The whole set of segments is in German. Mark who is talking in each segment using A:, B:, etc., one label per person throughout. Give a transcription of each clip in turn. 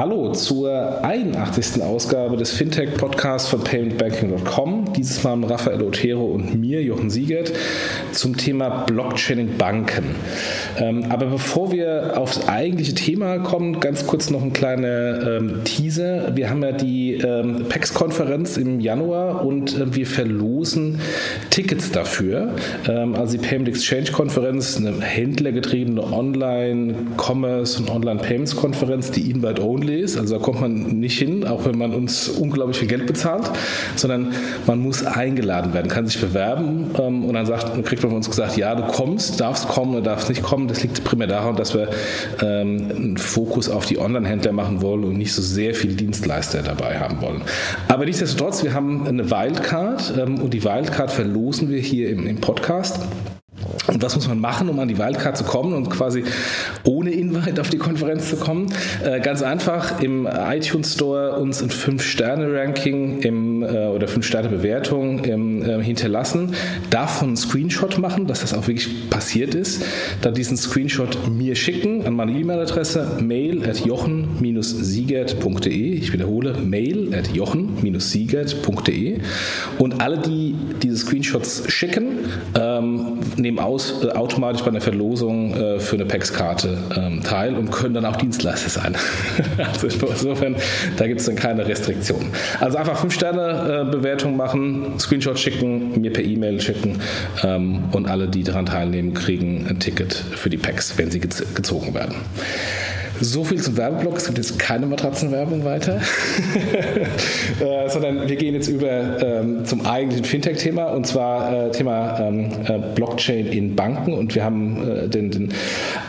A: Hallo zur 81. Ausgabe des Fintech-Podcasts von paymentbanking.com. Dieses Mal mit Raphael Otero und mir, Jochen Siegert, zum Thema Blockchain in Banken. Ähm, aber bevor wir aufs eigentliche Thema kommen, ganz kurz noch ein kleiner ähm, Teaser. Wir haben ja die ähm, PEX-Konferenz im Januar und äh, wir verlosen Tickets dafür. Also die Payment Exchange-Konferenz, eine händlergetriebene Online-Commerce und Online-Payments-Konferenz, die Invite Ist. Also da kommt man nicht hin, auch wenn man uns unglaublich viel Geld bezahlt, sondern man muss eingeladen werden, kann sich bewerben ähm, und dann sagt, kriegt man von uns gesagt, ja, du kommst, darfst kommen oder darfst nicht kommen. Das liegt primär daran, dass wir ähm, einen Fokus auf die Online-Händler machen wollen und nicht so sehr viele Dienstleister dabei haben wollen. Aber nichtsdestotrotz, wir haben eine Wildcard ähm, und die Wildcard verlosen wir hier im, im Podcast. Und was muss man machen, um an die Wildcard zu kommen und quasi ohne Invite auf die Konferenz zu kommen? Äh, ganz einfach im iTunes Store uns ein 5-Sterne-Ranking im, äh, oder 5-Sterne-Bewertung äh, hinterlassen, davon einen Screenshot machen, dass das auch wirklich passiert ist, dann diesen Screenshot mir schicken an meine E-Mail-Adresse mail at jochen-siegert.de. Ich wiederhole, mail at jochen-siegert.de. Und alle, die diese Screenshots schicken, ähm, nehmen aus, äh, automatisch bei einer Verlosung äh, für eine PEX-Karte ähm, teil und können dann auch Dienstleister sein. also insofern, da gibt es dann keine Restriktionen. Also einfach 5-Sterne-Bewertung machen, Screenshot schicken, mir per E-Mail schicken ähm, und alle, die daran teilnehmen, kriegen ein Ticket für die PEX, wenn sie gezogen werden. So viel zum Werbeblock. Es gibt jetzt keine Matratzenwerbung weiter, äh, sondern wir gehen jetzt über ähm, zum eigentlichen Fintech-Thema und zwar äh, Thema ähm, äh, Blockchain in Banken. Und wir haben äh, den, den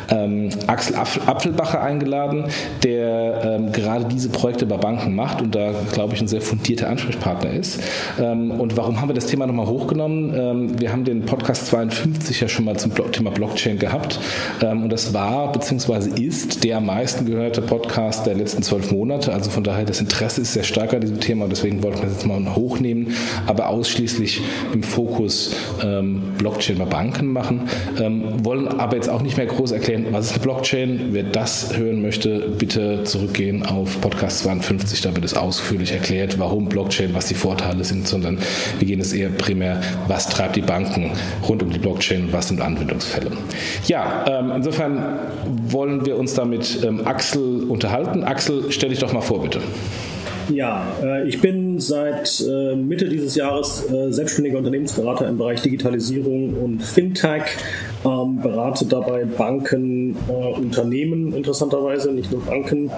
A: ähm, Axel Apfelbacher eingeladen, der ähm, gerade diese Projekte bei Banken macht und da, glaube ich, ein sehr fundierter Ansprechpartner ist. Ähm, und warum haben wir das Thema nochmal hochgenommen? Ähm, wir haben den Podcast 52 ja schon mal zum Thema Blockchain gehabt und das war bzw. ist der meist meisten gehörte Podcast der letzten zwölf Monate. Also von daher, das Interesse ist sehr stark an diesem Thema. Deswegen wollten wir es jetzt mal hochnehmen, aber ausschließlich im Fokus ähm, Blockchain bei Banken machen. Ähm, wollen aber jetzt auch nicht mehr groß erklären, was ist eine Blockchain. Wer das hören möchte, bitte zurückgehen auf Podcast 52. Da wird es ausführlich erklärt, warum Blockchain, was die Vorteile sind, sondern wir gehen es eher primär, was treibt die Banken rund um die Blockchain was sind Anwendungsfälle. Ja, ähm, insofern wollen wir uns damit ähm, Axel unterhalten. Axel, stell dich doch mal vor, bitte.
B: Ja, äh, ich bin seit äh, Mitte dieses Jahres äh, selbstständiger Unternehmensberater im Bereich Digitalisierung und Fintech ähm, berate dabei Banken, äh, Unternehmen interessanterweise, nicht nur Banken,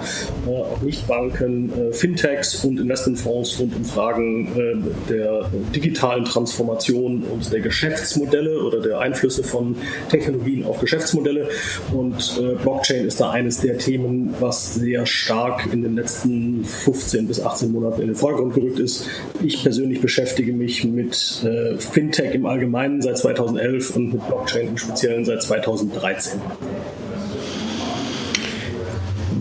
B: äh, auch Nichtbanken, äh, Fintechs und Investmentfonds rund um Fragen äh, der digitalen Transformation und der Geschäftsmodelle oder der Einflüsse von Technologien auf Geschäftsmodelle. Und äh, Blockchain ist da eines der Themen, was sehr stark in den letzten 15 bis 18 Monaten in den Vordergrund gerückt ist. Ich persönlich beschäftige mich mit äh, Fintech im Allgemeinen seit 2011 und mit Blockchain im Speziellen Speziellen seit 2013.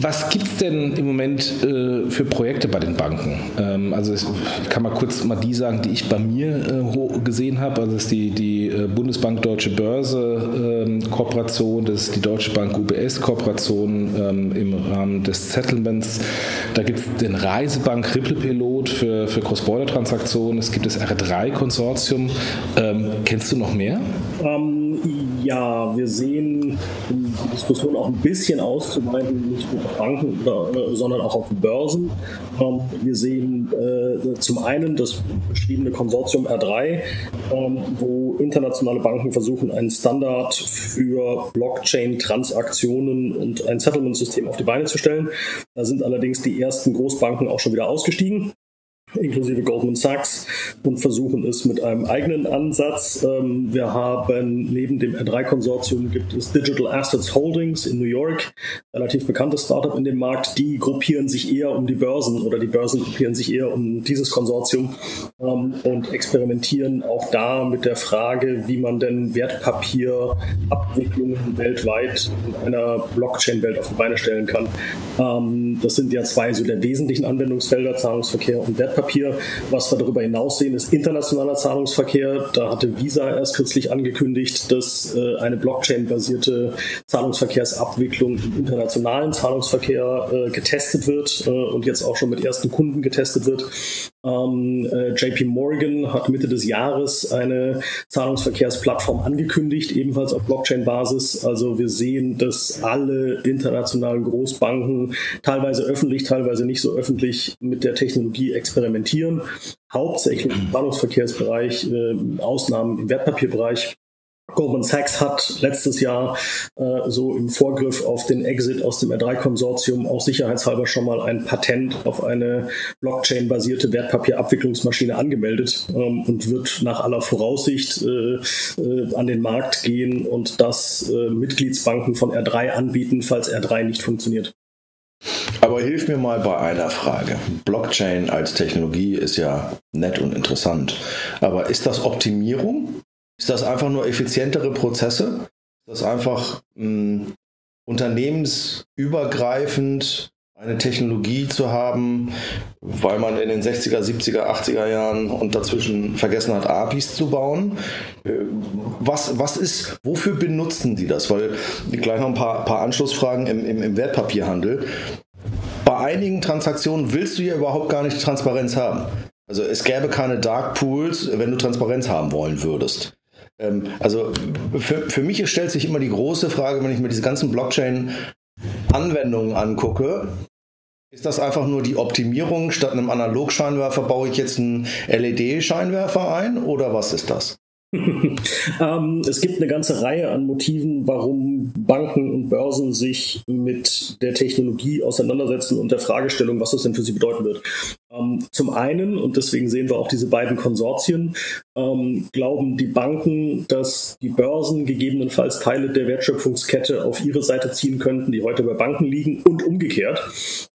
A: Was gibt es denn im Moment äh, für Projekte bei den Banken? Ähm, also ich kann mal kurz mal die sagen, die ich bei mir äh, gesehen habe. Also das ist die, die äh, Bundesbank Deutsche Börse ähm, Kooperation, das ist die Deutsche Bank UBS Kooperation ähm, im Rahmen des Settlements. Da gibt es den Reisebank Ripple Pilot für, für Cross-Border-Transaktionen. Es gibt das R3-Konsortium. Ähm, kennst du noch mehr?
B: Um ja, wir sehen, um die Diskussion auch ein bisschen auszuweiten, nicht nur auf Banken, oder, sondern auch auf Börsen. Ähm, wir sehen äh, zum einen das beschriebene Konsortium R3, ähm, wo internationale Banken versuchen, einen Standard für Blockchain-Transaktionen und ein Settlement-System auf die Beine zu stellen. Da sind allerdings die ersten Großbanken auch schon wieder ausgestiegen inklusive Goldman Sachs und versuchen es mit einem eigenen Ansatz. Ähm, wir haben neben dem R3-Konsortium gibt es Digital Assets Holdings in New York, relativ bekanntes Startup in dem Markt. Die gruppieren sich eher um die Börsen oder die Börsen gruppieren sich eher um dieses Konsortium ähm, und experimentieren auch da mit der Frage, wie man denn Wertpapierabwicklungen weltweit in einer Blockchain-Welt auf die Beine stellen kann. Ähm, das sind ja zwei so der wesentlichen Anwendungsfelder, Zahlungsverkehr und Wertpapier. Wertpapier. Was wir darüber hinaus sehen, ist internationaler Zahlungsverkehr. Da hatte Visa erst kürzlich angekündigt, dass äh, eine Blockchain-basierte Zahlungsverkehrsabwicklung im internationalen Zahlungsverkehr äh, getestet wird äh, und jetzt auch schon mit ersten Kunden getestet wird. Ähm, äh, JP Morgan hat Mitte des Jahres eine Zahlungsverkehrsplattform angekündigt, ebenfalls auf Blockchain-Basis. Also wir sehen, dass alle internationalen Großbanken teilweise öffentlich, teilweise nicht so öffentlich mit der Technologie experimentieren. Hauptsächlich im Zahlungsverkehrsbereich, äh, Ausnahmen im Wertpapierbereich. Goldman Sachs hat letztes Jahr äh, so im Vorgriff auf den Exit aus dem R3-Konsortium auch sicherheitshalber schon mal ein Patent auf eine Blockchain-basierte Wertpapierabwicklungsmaschine angemeldet ähm, und wird nach aller Voraussicht äh, äh, an den Markt gehen und das äh, Mitgliedsbanken von R3 anbieten, falls R3 nicht funktioniert.
C: Aber hilf mir mal bei einer Frage. Blockchain als Technologie ist ja nett und interessant. Aber ist das Optimierung? Ist das einfach nur effizientere Prozesse? Ist das einfach mh, hm, unternehmensübergreifend eine Technologie zu haben, weil man in den 60er, 70er, 80er Jahren und dazwischen vergessen hat, APIs zu bauen. Äh, was, was ist, wofür benutzen die das? Weil gleich noch ein paar, paar Anschlussfragen im, im, im Wertpapierhandel. Bei einigen Transaktionen willst du ja überhaupt gar nicht Transparenz haben. Also es gäbe keine Dark Pools, wenn du Transparenz haben wollen würdest. Ähm, also für, für mich stellt sich immer die große Frage, wenn ich mir diese ganzen Blockchain-Anwendungen angucke, ist das einfach nur die Optimierung? Statt einem Analogscheinwerfer baue ich jetzt einen LED-Scheinwerfer ein oder was ist das?
B: ähm, es gibt eine ganze Reihe an Motiven, warum Banken und Börsen sich mit der Technologie auseinandersetzen und der Fragestellung, was das denn für sie bedeuten wird. Ähm, zum einen, und deswegen sehen wir auch diese beiden Konsortien, ähm, glauben die Banken, dass die Börsen gegebenenfalls Teile der Wertschöpfungskette auf ihre Seite ziehen könnten, die heute bei Banken liegen und umgekehrt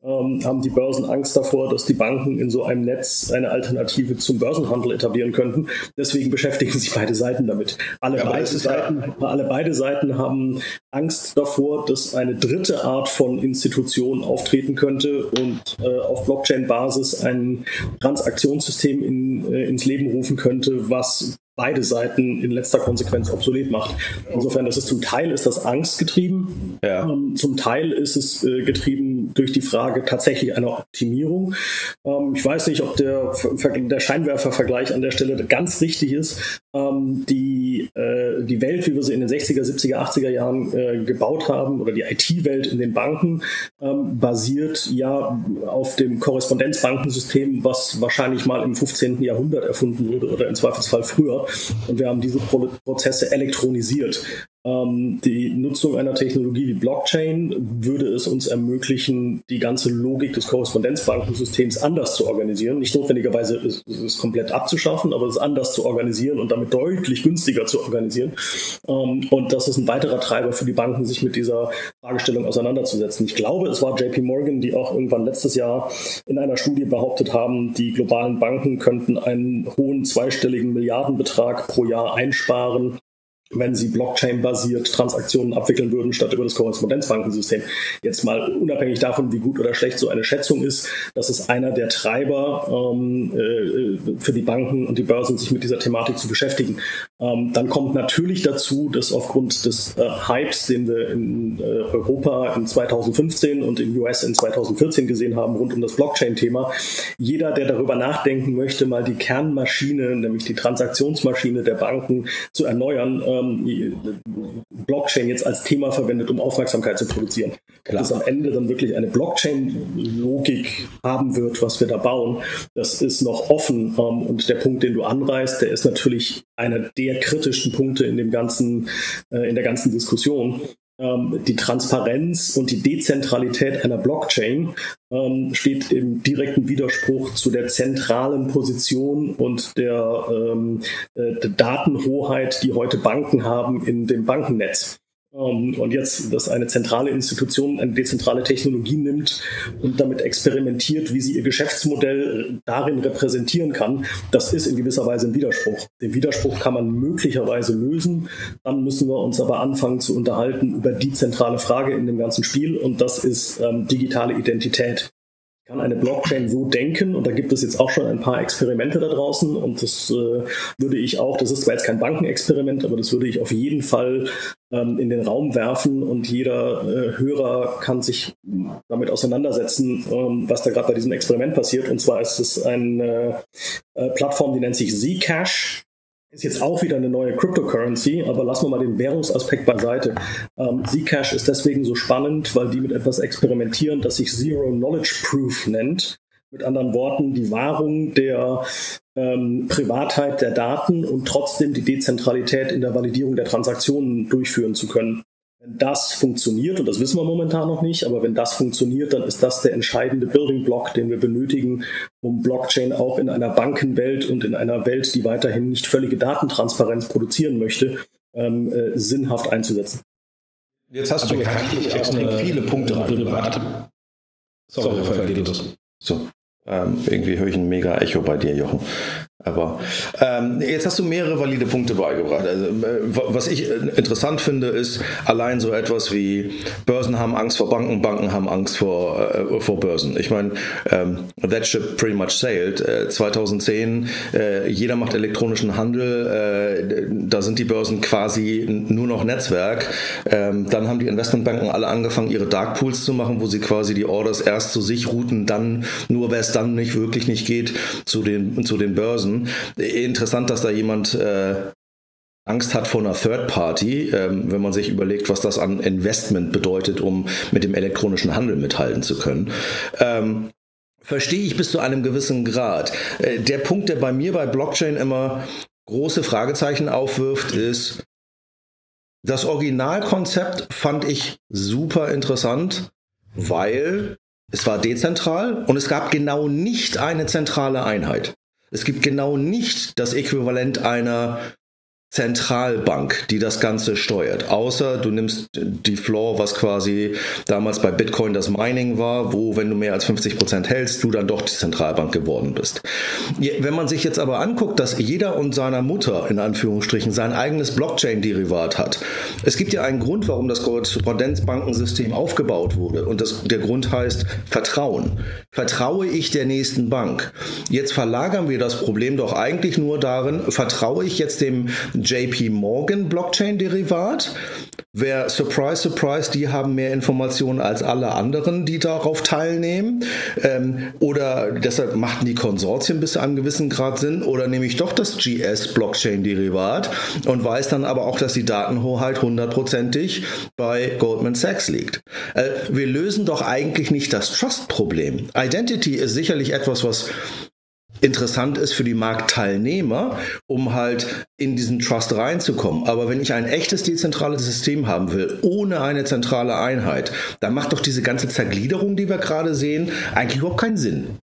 B: ähm, haben die Börsen Angst davor, dass die Banken in so einem Netz eine Alternative zum Börsenhandel etablieren könnten. Deswegen beschäftigen sich beide Seiten damit. Alle, ja, beide, Seiten, ja alle beide Seiten haben Angst davor, dass eine dritte Art von Institution auftreten könnte und äh, auf Blockchain-Basis ein Transaktionssystem in, äh, ins Leben rufen könnte, was beide Seiten in letzter Konsequenz obsolet macht. Insofern, das ist zum Teil ist das angstgetrieben, ja. ähm, zum Teil ist es äh, getrieben durch die Frage tatsächlich einer Optimierung. Ähm, ich weiß nicht, ob der, der Scheinwerfervergleich an der Stelle ganz richtig ist. Ähm, die, äh, die Welt, wie wir sie in den 60er, 70er, 80er Jahren äh, gebaut haben, oder die IT-Welt in den Banken, ähm, basiert ja auf dem Korrespondenzbankensystem, was wahrscheinlich mal im 15. Jahrhundert erfunden wurde oder im Zweifelsfall früher. Und wir haben diese Prozesse elektronisiert. Ähm, die Nutzung einer Technologie wie Blockchain würde es uns ermöglichen, die ganze Logik des Korrespondenzbankensystems anders zu organisieren. Nicht notwendigerweise es, es komplett abzuschaffen, aber es anders zu organisieren und damit deutlich günstiger zu organisieren. Ähm, und das ist ein weiterer Treiber für die Banken, sich mit dieser Fragestellung auseinanderzusetzen. Ich glaube, es war JP Morgan, die auch irgendwann letztes Jahr in einer Studie behauptet haben, die globalen Banken könnten einen hohen zweistelligen Milliardenbetrag pro Jahr einsparen, wenn sie Blockchain-basiert Transaktionen abwickeln würden, statt über das Korrespondenzbankensystem. Jetzt mal unabhängig davon, wie gut oder schlecht so eine Schätzung ist, das ist einer der Treiber ähm, äh, für die Banken und die Börsen, sich mit dieser Thematik zu beschäftigen. Ähm, dann kommt natürlich dazu, dass aufgrund des äh, Hypes, den wir in äh, Europa in 2015 und in US in 2014 gesehen haben, rund um das Blockchain-Thema, jeder, der darüber nachdenken möchte, mal die Kernmaschine, nämlich die Transaktionsmaschine der Banken zu erneuern, äh, ähm, Blockchain jetzt als Thema verwendet, um Aufmerksamkeit zu produzieren. Klar. Dass am Ende dann wirklich eine Blockchain-Logik haben wird, was wir da bauen, das ist noch offen. Ähm, und der Punkt, den du anreißt, der ist natürlich einer der kritischsten Punkte in dem ganzen, äh, in der ganzen Diskussion die Transparenz und die Dezentralität einer Blockchain ähm, steht im direkten Widerspruch zu der zentralen Position und der, ähm, äh, der Datenhoheit, die heute Banken haben in dem Bankennetz. Ähm, und jetzt, dass eine zentrale Institution eine dezentrale Technologie nimmt und damit experimentiert, wie sie ihr Geschäftsmodell darin repräsentieren kann, das ist in gewisser Weise ein Widerspruch. Den Widerspruch kann man möglicherweise lösen. Dann müssen wir uns aber anfangen zu unterhalten über die zentrale Frage in dem ganzen Spiel und das ist ähm, digitale Identität kann eine Blockchain so denken und da gibt es jetzt auch schon ein paar Experimente da draußen und das äh, würde ich auch, das ist zwar jetzt kein Bankenexperiment, aber das würde ich auf jeden Fall ähm, in den Raum werfen und jeder äh, Hörer kann sich damit auseinandersetzen, ähm, was da gerade bei diesem Experiment passiert. Und zwar ist es eine äh, Plattform, die nennt sich Zcash. Ist jetzt auch wieder eine neue Cryptocurrency, aber lassen wir mal den Währungsaspekt beiseite. Ähm, Zcash ist deswegen so spannend, weil die mit etwas experimentieren, das sich Zero Knowledge Proof nennt. Mit anderen Worten, die Wahrung der ähm, Privatheit der Daten und trotzdem die Dezentralität in der Validierung der Transaktionen durchführen zu können. Wenn das funktioniert, und das wissen wir momentan noch nicht, aber wenn das funktioniert, dann ist das der entscheidende Building Block, den wir benötigen, um Blockchain auch in einer Bankenwelt und in einer Welt, die weiterhin nicht völlige Datentransparenz produzieren möchte, ähm, äh, sinnhaft einzusetzen.
A: Jetzt hast aber du
C: auch viele Punkte rein. Sorry, Raphael, geht das. So. Ähm, irgendwie höre ich ein mega Echo bei dir, Jochen. Aber ähm, jetzt hast du mehrere valide Punkte beigebracht. Also, äh, was ich äh, interessant finde, ist allein so etwas wie Börsen haben Angst vor Banken, Banken haben Angst vor, äh, vor Börsen. Ich meine, ähm, that ship pretty much sailed. Äh, 2010, äh, jeder macht elektronischen Handel, äh, da sind die Börsen quasi nur noch Netzwerk. Ähm, dann haben die Investmentbanken alle angefangen, ihre Dark Pools zu machen, wo sie quasi die Orders erst zu sich routen, dann nur, wer es dann nicht wirklich nicht geht, zu den, zu den Börsen. Börsen. Interessant, dass da jemand äh, Angst hat vor einer Third Party, ähm, wenn man sich überlegt, was das an Investment bedeutet, um mit dem elektronischen Handel mithalten zu können. Ähm, verstehe ich bis zu einem gewissen Grad. Äh, der Punkt, der bei mir bei Blockchain immer große Fragezeichen aufwirft, ist, das Originalkonzept fand ich super interessant, weil es war dezentral und es gab genau nicht eine zentrale Einheit. Es gibt genau nicht das Äquivalent einer Zentralbank, die das Ganze steuert. Außer du nimmst die Floor, was quasi damals bei Bitcoin das Mining war, wo, wenn du mehr als 50 Prozent hältst, du dann doch die Zentralbank geworden bist. Wenn man sich jetzt aber anguckt, dass jeder und seiner Mutter in Anführungsstrichen sein eigenes Blockchain-Derivat hat. Es gibt ja einen Grund, warum das Korrespondenzbankensystem aufgebaut wurde. Und das, der Grund heißt Vertrauen. Vertraue ich der nächsten Bank? Jetzt verlagern wir das Problem doch eigentlich nur darin, vertraue ich jetzt dem JP Morgan Blockchain-Derivat. Wer, surprise, surprise, die haben mehr Informationen als alle anderen, die darauf teilnehmen. Ähm, oder deshalb machten die Konsortien bis zu einem gewissen Grad Sinn. Oder nehme ich doch das GS Blockchain-Derivat und weiß dann aber auch, dass die Datenhoheit hundertprozentig bei Goldman Sachs liegt. Äh, wir lösen doch eigentlich nicht das Trust-Problem. Identity ist sicherlich etwas, was interessant ist für die Marktteilnehmer, um halt in diesen Trust reinzukommen. Aber wenn ich ein echtes dezentrales System haben will, ohne eine zentrale Einheit, dann macht doch diese ganze Zergliederung, die wir gerade sehen, eigentlich überhaupt keinen Sinn.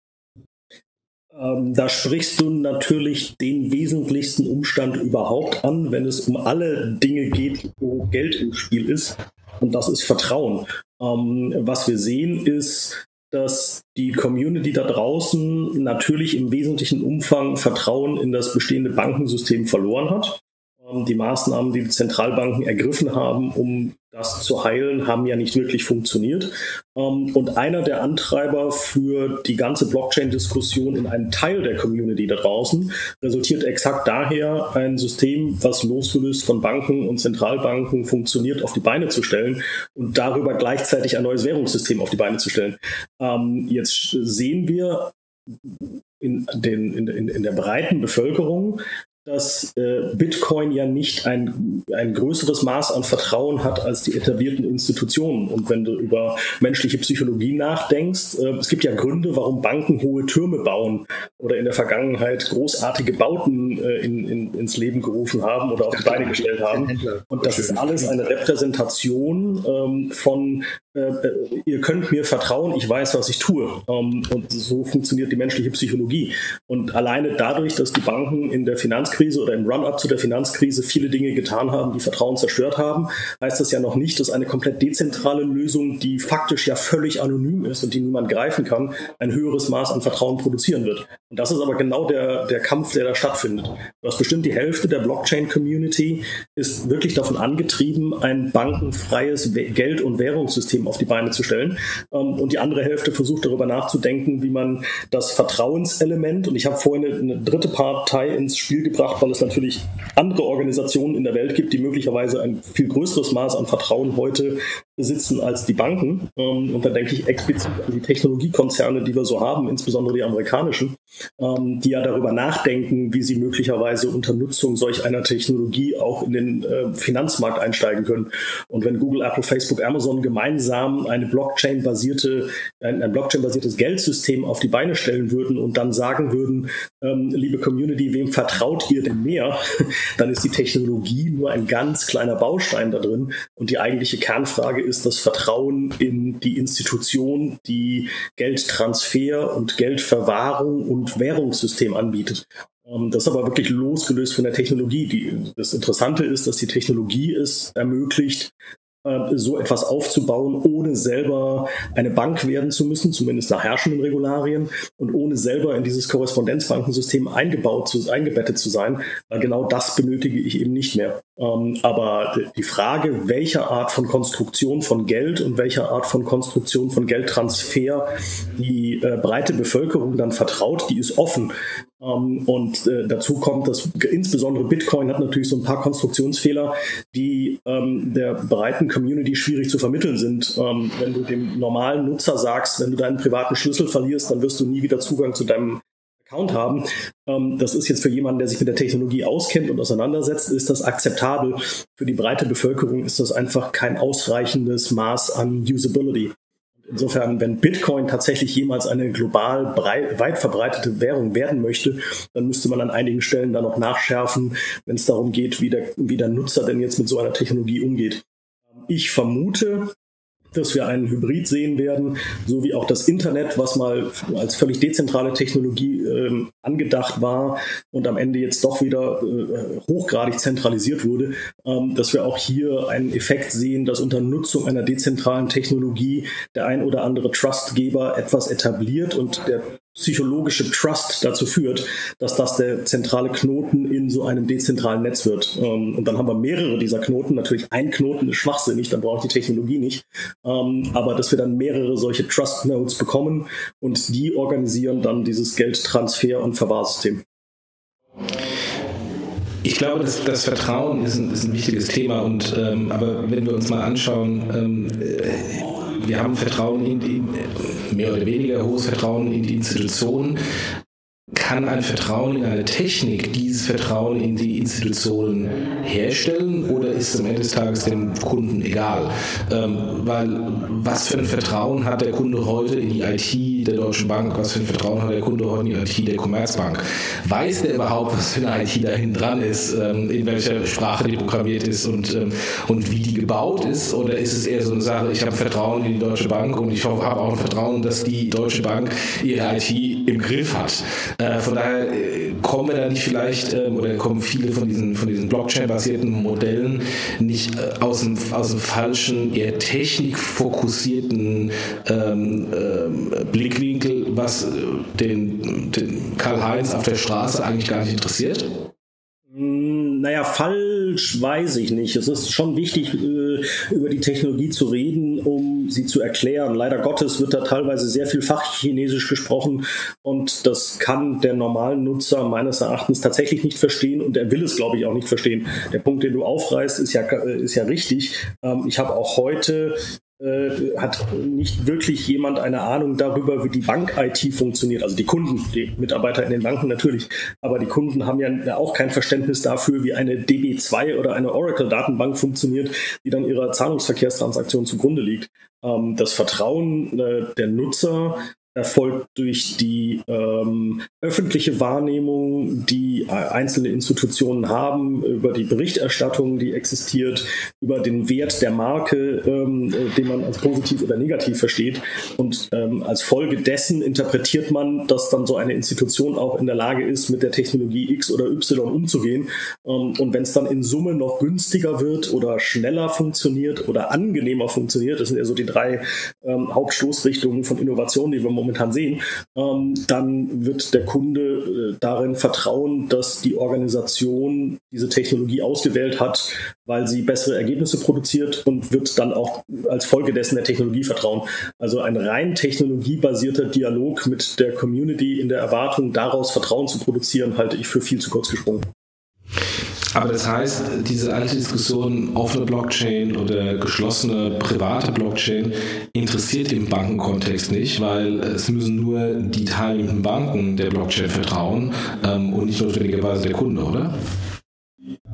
B: Ähm, da sprichst du natürlich den wesentlichsten Umstand überhaupt an, wenn es um alle Dinge geht, wo Geld im Spiel ist. Und das ist Vertrauen. Ähm, was wir sehen, ist, dass die Community da draußen natürlich im wesentlichen Umfang Vertrauen in das bestehende Bankensystem verloren hat. Die Maßnahmen, die die Zentralbanken ergriffen haben, um das zu heilen, haben ja nicht wirklich funktioniert. Ähm, und einer der Antreiber für die ganze Blockchain-Diskussion in einem Teil der Community da draußen resultiert exakt daher, ein System, was losgelöst von Banken und Zentralbanken funktioniert, auf die Beine zu stellen und darüber gleichzeitig ein neues Währungssystem auf die Beine zu stellen. Ähm, jetzt sehen wir in, den, in, in der breiten Bevölkerung, dass äh, Bitcoin ja nicht ein, ein größeres Maß an Vertrauen hat als die etablierten Institutionen. Und wenn du über menschliche Psychologie nachdenkst, äh, es gibt ja Gründe, warum Banken hohe Türme bauen oder in der Vergangenheit großartige Bauten äh, in, in, ins Leben gerufen haben oder auf die Beine gestellt haben. Und das ist alles eine Repräsentation ähm, von äh, äh, ihr könnt mir vertrauen, ich weiß, was ich tue. Ähm, und so funktioniert die menschliche Psychologie. Und alleine dadurch, dass die Banken in der Finanzkrise Finanzkrise oder im Run-up zu der Finanzkrise viele Dinge getan haben, die Vertrauen zerstört haben, heißt das ja noch nicht, dass eine komplett dezentrale Lösung, die faktisch ja völlig anonym ist und die niemand greifen kann, ein höheres Maß an Vertrauen produzieren wird. Und das ist aber genau der, der Kampf, der da stattfindet. Du hast bestimmt die Hälfte der Blockchain-Community ist wirklich davon angetrieben, ein bankenfreies Geld- und Währungssystem auf die Beine zu stellen. Ähm, und die andere Hälfte versucht darüber nachzudenken, wie man das Vertrauenselement, und ich habe vorhin eine, eine dritte Partei ins Spiel gebracht, weil es natürlich andere Organisationen in der Welt gibt, die möglicherweise ein viel größeres Maß an Vertrauen heute besitzen als die Banken. Ähm, und da denke ich explizit an die Technologiekonzerne, die wir so haben, insbesondere die amerikanischen, ähm, die ja darüber nachdenken, wie sie möglicherweise unter Nutzung solch einer Technologie auch in den äh, Finanzmarkt einsteigen können. Und wenn Google, Apple, Facebook, Amazon gemeinsam eine Blockchain-basierte, ein, ein Blockchain-basiertes Geldsystem auf die Beine stellen würden und dann sagen würden, ähm, liebe Community, wem vertraut ihr denn mehr? dann ist die Technologie nur ein ganz kleiner Baustein da drin. Und die eigentliche Kernfrage ist das Vertrauen in die Institution, die Geldtransfer und Geldverwahrung und Währungssystem anbietet. Ähm, das ist aber wirklich losgelöst von der Technologie. Die, das Interessante ist, dass die Technologie es ermöglicht, äh, so etwas aufzubauen, ohne selber eine Bank werden zu müssen, zumindest nach herrschenden Regularien, und ohne selber in dieses Korrespondenzbankensystem eingebaut eingebettet zu sein, weil genau das benötige ich eben nicht mehr. Ähm, aber die Frage, welcher Art von Konstruktion von Geld und welcher Art von Konstruktion von Geldtransfer die äh, breite Bevölkerung dann vertraut, die ist offen. Ähm, und äh, dazu kommt, dass insbesondere Bitcoin hat natürlich so ein paar Konstruktionsfehler, die ähm, der breiten Community schwierig zu vermitteln sind. Ähm, wenn du dem normalen Nutzer sagst, wenn du deinen privaten Schlüssel verlierst, dann wirst du nie wieder Zugang zu deinem Account haben. Ähm, das ist jetzt für jemanden, der sich mit der Technologie auskennt und auseinandersetzt, ist das akzeptabel. Für die breite Bevölkerung ist das einfach kein ausreichendes Maß an Usability. Insofern, wenn Bitcoin tatsächlich jemals eine global breit, weit verbreitete Währung werden möchte, dann müsste man an einigen Stellen da noch nachschärfen, wenn es darum geht, wie der, wie der Nutzer denn jetzt mit so einer Technologie umgeht. Ich vermute, dass wir einen Hybrid sehen werden, so wie auch das Internet, was mal als völlig dezentrale Technologie äh, angedacht war und am Ende jetzt doch wieder äh, hochgradig zentralisiert wurde, ähm, dass wir auch hier einen Effekt sehen, dass unter Nutzung einer dezentralen Technologie der ein oder andere Trustgeber etwas etabliert und der psychologische Trust dazu führt, dass das der zentrale Knoten in so einem dezentralen Netz wird. Ähm, und dann haben wir mehrere dieser Knoten. Natürlich ein Knoten ist schwachsinnig, dann brauche ich die Technologie nicht. Ähm, aber dass wir dann mehrere solche Trust Nodes bekommen und die organisieren dann dieses Geldtransfer- und Verwahrsystem.
A: Ich glaube, das, das Vertrauen ist ein, ist ein, wichtiges Thema. Und, ähm, aber wenn wir uns mal anschauen, ähm, äh, wir haben Vertrauen in die, mehr oder weniger hohes Vertrauen in die Institutionen kann ein Vertrauen in eine Technik dieses Vertrauen in die Institutionen herstellen oder ist es am Ende des Tages dem Kunden egal? Ähm, weil was für ein Vertrauen hat der Kunde heute in die IT der Deutschen Bank? Was für ein Vertrauen hat der Kunde heute in die IT der Commerzbank? Weiß der überhaupt, was für eine IT da hinten dran ist, ähm, in welcher Sprache die programmiert ist und, ähm, und wie die gebaut ist? Oder ist es eher so eine Sache, ich habe Vertrauen in die Deutsche Bank und ich habe auch ein Vertrauen, dass die Deutsche Bank ihre IT im Griff hat? Äh, von daher äh, kommen wir da nicht vielleicht, ähm, oder kommen viele von diesen, von diesen Blockchain-basierten Modellen nicht äh, aus, dem, aus dem falschen, eher technikfokussierten ähm, ähm, Blickwinkel, was äh, den, den Karl-Heinz auf der Straße eigentlich gar nicht interessiert?
B: Hm, naja, falsch weiß ich nicht. Es ist schon wichtig, über die Technologie zu reden, um sie zu erklären. Leider Gottes wird da teilweise sehr viel Fachchinesisch gesprochen und das kann der normalen Nutzer meines Erachtens tatsächlich nicht verstehen und er will es, glaube ich, auch nicht verstehen. Der Punkt, den du aufreißt, ist ja, ist ja richtig. Ähm, ich habe auch heute äh, hat nicht wirklich jemand eine Ahnung darüber, wie die Bank-IT funktioniert. Also die Kunden, die Mitarbeiter in den Banken natürlich, aber die Kunden haben ja auch kein Verständnis dafür, wie eine DB2 oder eine Oracle-Datenbank funktioniert, die dann ihrer Zahlungsverkehrstransaktion zugrunde liegt. Ähm, das Vertrauen äh, der Nutzer erfolgt durch die ähm, öffentliche Wahrnehmung, die äh, einzelne Institutionen haben, über die Berichterstattung, die existiert, über den Wert der Marke, ähm, den man als positiv oder negativ versteht. Und ähm, als Folge dessen interpretiert man, dass dann so eine Institution auch in der Lage ist, mit der Technologie X oder Y umzugehen. Ähm, und wenn es dann in Summe noch günstiger wird oder schneller funktioniert oder angenehmer funktioniert, das sind ja so die drei ähm, Hauptstoßrichtungen von Innovation, die wir momentan sehen, ähm, dann wird der Kunde äh, darin vertrauen, dass die Organisation diese Technologie ausgewählt hat, weil sie bessere Ergebnisse produziert und wird dann auch als Folge dessen der Technologie vertrauen. Also ein rein technologiebasierter Dialog mit der Community in der Erwartung, daraus Vertrauen zu produzieren, halte ich für viel zu kurz gesprungen.
A: Aber das heißt, diese alte Diskussion offene Blockchain oder geschlossene private Blockchain interessiert im Bankenkontext nicht, weil es müssen nur die teilnehmenden Banken der Blockchain vertrauen ähm, und nicht notwendigerweise der Kunde, oder?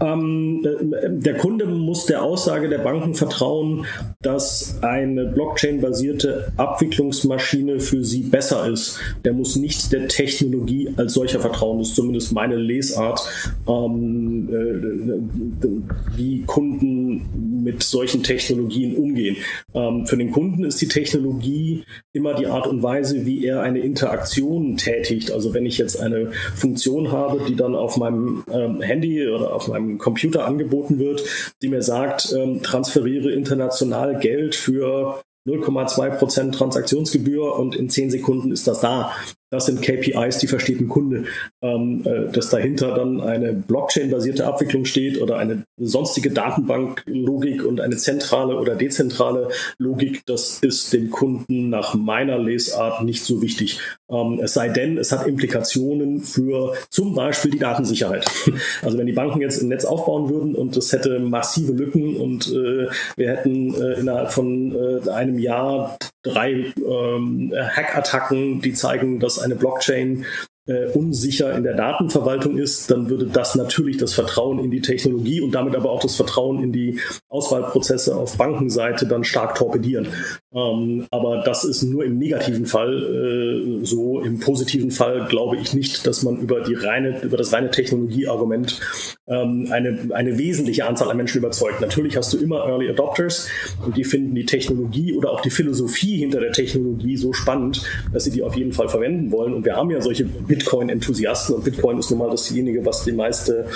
B: Ähm, äh, der Kunde muss der Aussage der Banken vertrauen, dass eine Blockchain-basierte Abwicklungsmaschine für sie besser ist. Der muss nicht der Technologie als solcher vertrauen. Das ist zumindest meine Lesart, ähm, äh, wie Kunden mit solchen Technologien umgehen. Ähm, für den Kunden ist die Technologie immer die Art und Weise, wie er eine Interaktion tätigt. Also wenn ich jetzt eine Funktion habe, die dann auf meinem Handy oder auf meinem Computer angeboten wird, die mir sagt, ähm, transferiere international Geld für 0,2% Transaktionsgebühr und in 10 Sekunden ist das da. Das sind KPIs, die versteht ein Kunde. Ähm, äh, dass dahinter dann eine Blockchain-basierte Abwicklung steht oder eine sonstige Datenbanklogik und eine zentrale oder dezentrale Logik, das ist dem Kunden nach meiner Lesart nicht so wichtig. Ähm, es sei denn, es hat Implikationen für zum Beispiel die Datensicherheit. Also wenn die Banken jetzt ein Netz aufbauen würden und es hätte massive Lücken und äh, wir hätten äh, innerhalb von äh, einem Jahr drei ähm, Hackattacken, die zeigen, dass eine Blockchain äh, unsicher in der Datenverwaltung ist, dann würde das natürlich das Vertrauen in die Technologie und damit aber auch das Vertrauen in die Auswahlprozesse auf Bankenseite dann stark torpedieren. Ähm, aber das ist nur im negativen Fall äh, so. Im positiven Fall glaube ich nicht, dass man über die reine, über das reine Technologieargument ähm, eine, eine wesentliche Anzahl an Menschen überzeugt. Natürlich hast du immer Early Adopters und die finden die Technologie oder auch die Philosophie hinter der Technologie so spannend, dass sie die auf jeden Fall verwenden wollen. Und wir haben ja solche Bitcoin-Enthusiasten und Bitcoin ist nun mal dasjenige, was die meiste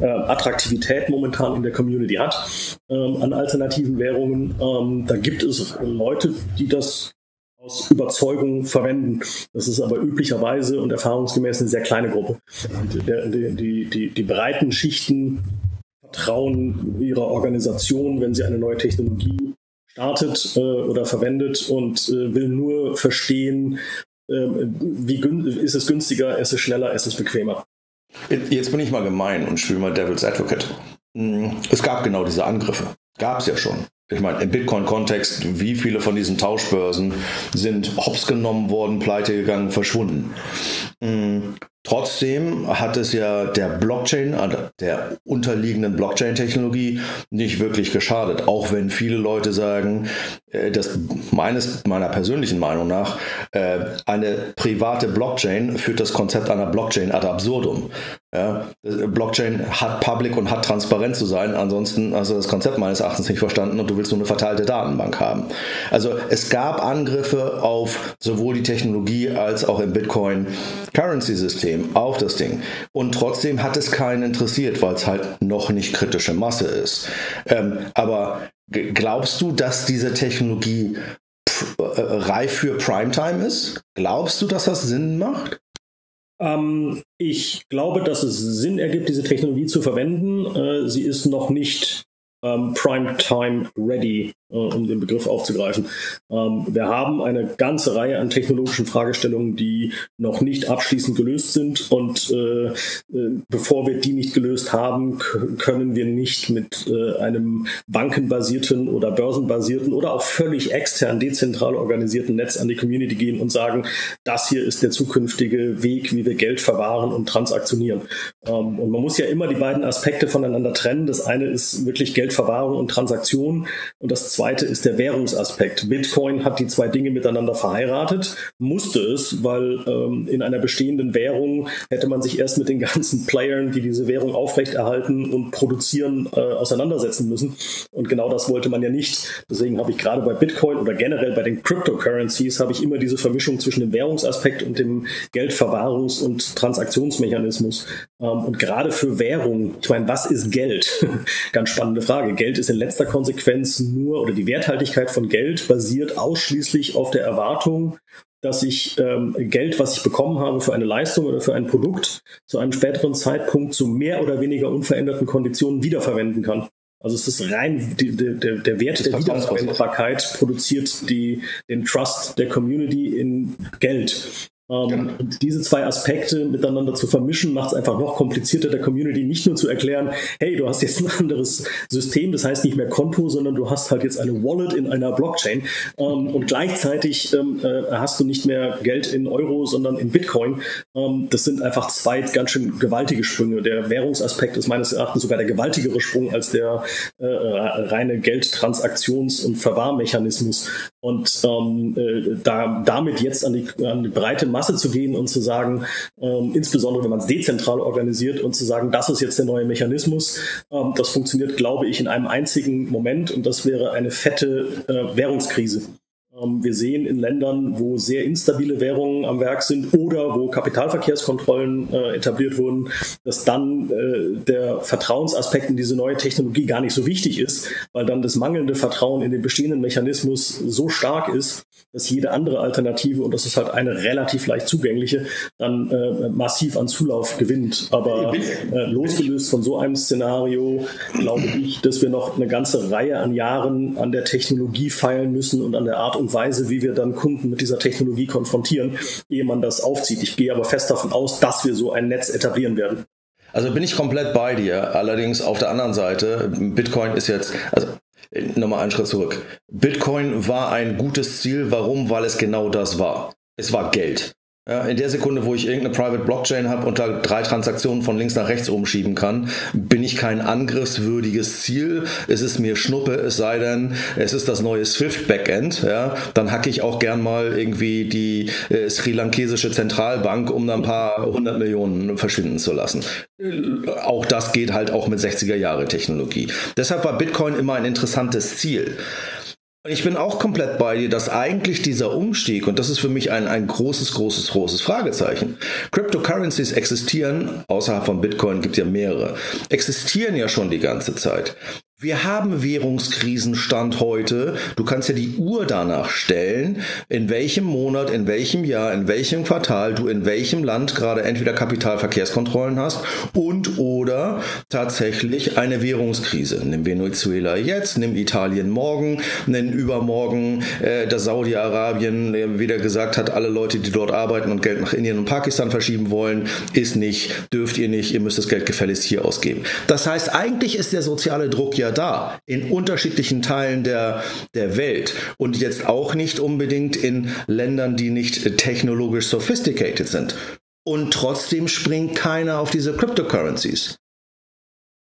B: äh, Attraktivität momentan in der Community hat ähm, an alternativen Währungen. Ähm, da gibt es Leute, die das aus Überzeugung verwenden. Das ist aber üblicherweise und erfahrungsgemäß eine sehr kleine Gruppe. Die, die, die, die breiten Schichten vertrauen ihrer Organisation, wenn sie eine neue Technologie startet äh, oder verwendet und äh, will nur verstehen, wie ist es günstiger, ist es schneller, ist es bequemer.
C: Jetzt bin ich mal gemein und spiele mal Devil's Advocate. Hm, es gab genau diese Angriffe. Gab es ja schon. Ich meine, im Bitcoin-Kontext, wie viele von diesen Tauschbörsen sind hops genommen worden, pleite gegangen, verschwunden. Trotzdem hat es ja der Blockchain, also der unterliegenden Blockchain-Technologie nicht wirklich geschadet, auch wenn viele Leute sagen, äh, dass meines, meiner persönlichen Meinung nach äh, eine private Blockchain führt das Konzept einer Blockchain ad absurdum. Blockchain hat public und hat transparent zu sein, ansonsten hast du das Konzept meines Erachtens nicht verstanden und du willst nur eine verteilte Datenbank haben. Also es gab Angriffe auf sowohl die Technologie als auch im Bitcoin-Currency-System auf das Ding. Und trotzdem hat es keinen interessiert, weil es halt noch nicht kritische Masse ist. Ähm, aber glaubst du, dass diese Technologie äh, reif für Primetime ist? Glaubst du, dass das Sinn macht?
B: Ähm, ich glaube, dass es Sinn ergibt, diese Technologie zu verwenden. Äh, sie ist noch nicht ähm, Primetime Ready, äh, um den Begriff aufzugreifen. Ähm, wir haben eine ganze Reihe an technologischen Fragestellungen, die noch nicht abschließend gelöst sind. Und äh, äh, bevor wir die nicht gelöst haben, können wir nicht mit äh, einem bankenbasierten oder börsenbasierten oder auch völlig extern dezentral organisierten Netz an die Community gehen und sagen, das hier ist der zukünftige Weg, wie wir Geld verwahren und transaktionieren. Ähm, und man muss ja immer die beiden Aspekte voneinander trennen. Das eine ist wirklich Geldverwahrung und Transaktion. Und das zweite ist der Währungsaspekt. Bitcoin hat die zwei Dinge miteinander verheiratet, musste es, weil ähm, in einer bestehenden Währung hätte man sich erst mit den ganzen Playern, die diese Währung aufrechterhalten und produzieren, äh, auseinandersetzen müssen. Und genau das wollte man ja nicht. Deswegen habe ich gerade bei Bitcoin oder generell bei den Cryptocurrencies habe ich immer diese Vermischung zwischen dem Währungsaspekt und dem Geldverwahrungs- und Transaktionsmechanismus. Ähm, und gerade für Währung, ich meine, was ist Geld? Ganz spannende Frage. Geld ist in letzter Konsequenz nur, oder die Werthaltigkeit von Geld basiert ausschließlich auf der Erwartung, dass ich ähm, Geld, was ich bekommen habe für eine Leistung oder für ein Produkt, zu einem späteren Zeitpunkt zu mehr oder weniger unveränderten Konditionen wiederverwenden kann. Also es ist rein die, der, der Wert der Wiederverwendbarkeit produziert die, den Trust der Community in Geld. Ähm, genau. Und diese zwei Aspekte miteinander zu vermischen, macht es einfach noch komplizierter, der Community nicht nur zu erklären, hey, du hast jetzt ein anderes System, das heißt nicht mehr Konto, sondern du hast halt jetzt eine Wallet in einer Blockchain ähm, und gleichzeitig ähm, äh, hast du nicht mehr Geld in Euro, sondern in Bitcoin. Das sind einfach zwei ganz schön gewaltige Sprünge. Der Währungsaspekt ist meines Erachtens sogar der gewaltigere Sprung als der äh, reine Geldtransaktions- und Verwahrmechanismus. Und ähm, äh, da, damit jetzt an die, an die breite Masse zu gehen und zu sagen, ähm, insbesondere wenn man es dezentral organisiert und zu sagen, das ist jetzt der neue Mechanismus, ähm, das funktioniert, glaube ich, in einem einzigen Moment und das wäre eine fette äh, Währungskrise. Ähm, wir sehen in Ländern, wo sehr instabile Währungen am Werk sind oder wo Kapitalverkehrskontrollen äh, etabliert wurden, dass dann äh, der Vertrauensaspekt in diese neue Technologie gar nicht so wichtig ist, weil dann das mangelnde Vertrauen in den bestehenden Mechanismus so stark ist, dass jede andere Alternative, und das ist halt eine relativ leicht zugängliche, dann äh, massiv an Zulauf gewinnt. Aber äh, losgelöst von so einem Szenario glaube ich, dass wir noch eine ganze Reihe an Jahren an der Technologie feilen müssen und an der Art und Weise, wie wir dann Kunden mit dieser Technologie konfrontieren, ehe man das aufzieht. Ich gehe aber fest davon aus, dass wir so ein Netz etablieren werden.
C: Also bin ich komplett bei dir. Allerdings auf der anderen Seite, Bitcoin ist jetzt, also nochmal einen Schritt zurück. Bitcoin war ein gutes Ziel. Warum? Weil es genau das war. Es war Geld. Ja, in der Sekunde, wo ich irgendeine Private Blockchain habe und da drei Transaktionen von links nach rechts umschieben kann, bin ich kein angriffswürdiges Ziel. Es ist mir Schnuppe, es sei denn, es ist das neue Swift Backend. Ja, dann hacke ich auch gern mal irgendwie die äh, sri lankesische Zentralbank, um da ein paar hundert Millionen verschwinden zu lassen. Äh, auch das geht halt auch mit 60er Jahre Technologie. Deshalb war Bitcoin immer ein interessantes Ziel. Ich bin auch komplett bei dir, dass eigentlich dieser Umstieg, und das ist für mich ein, ein großes, großes, großes Fragezeichen, Cryptocurrencies existieren, außerhalb von Bitcoin gibt es ja mehrere, existieren ja schon die ganze Zeit. Wir haben Währungskrisenstand heute. Du kannst ja die Uhr danach stellen, in welchem Monat, in welchem Jahr, in welchem Quartal du in welchem Land gerade entweder Kapitalverkehrskontrollen hast und oder tatsächlich eine Währungskrise. Nimm Venezuela jetzt, nimm Italien morgen, nimm übermorgen, äh, dass Saudi-Arabien äh, wieder gesagt hat, alle Leute, die dort arbeiten und Geld nach Indien und Pakistan verschieben wollen, ist nicht, dürft ihr nicht, ihr müsst das Geld gefälligst hier ausgeben. Das heißt, eigentlich ist der soziale Druck ja da, in unterschiedlichen Teilen der, der Welt und jetzt auch nicht unbedingt in Ländern, die nicht technologisch sophisticated sind. Und trotzdem springt keiner auf diese Cryptocurrencies.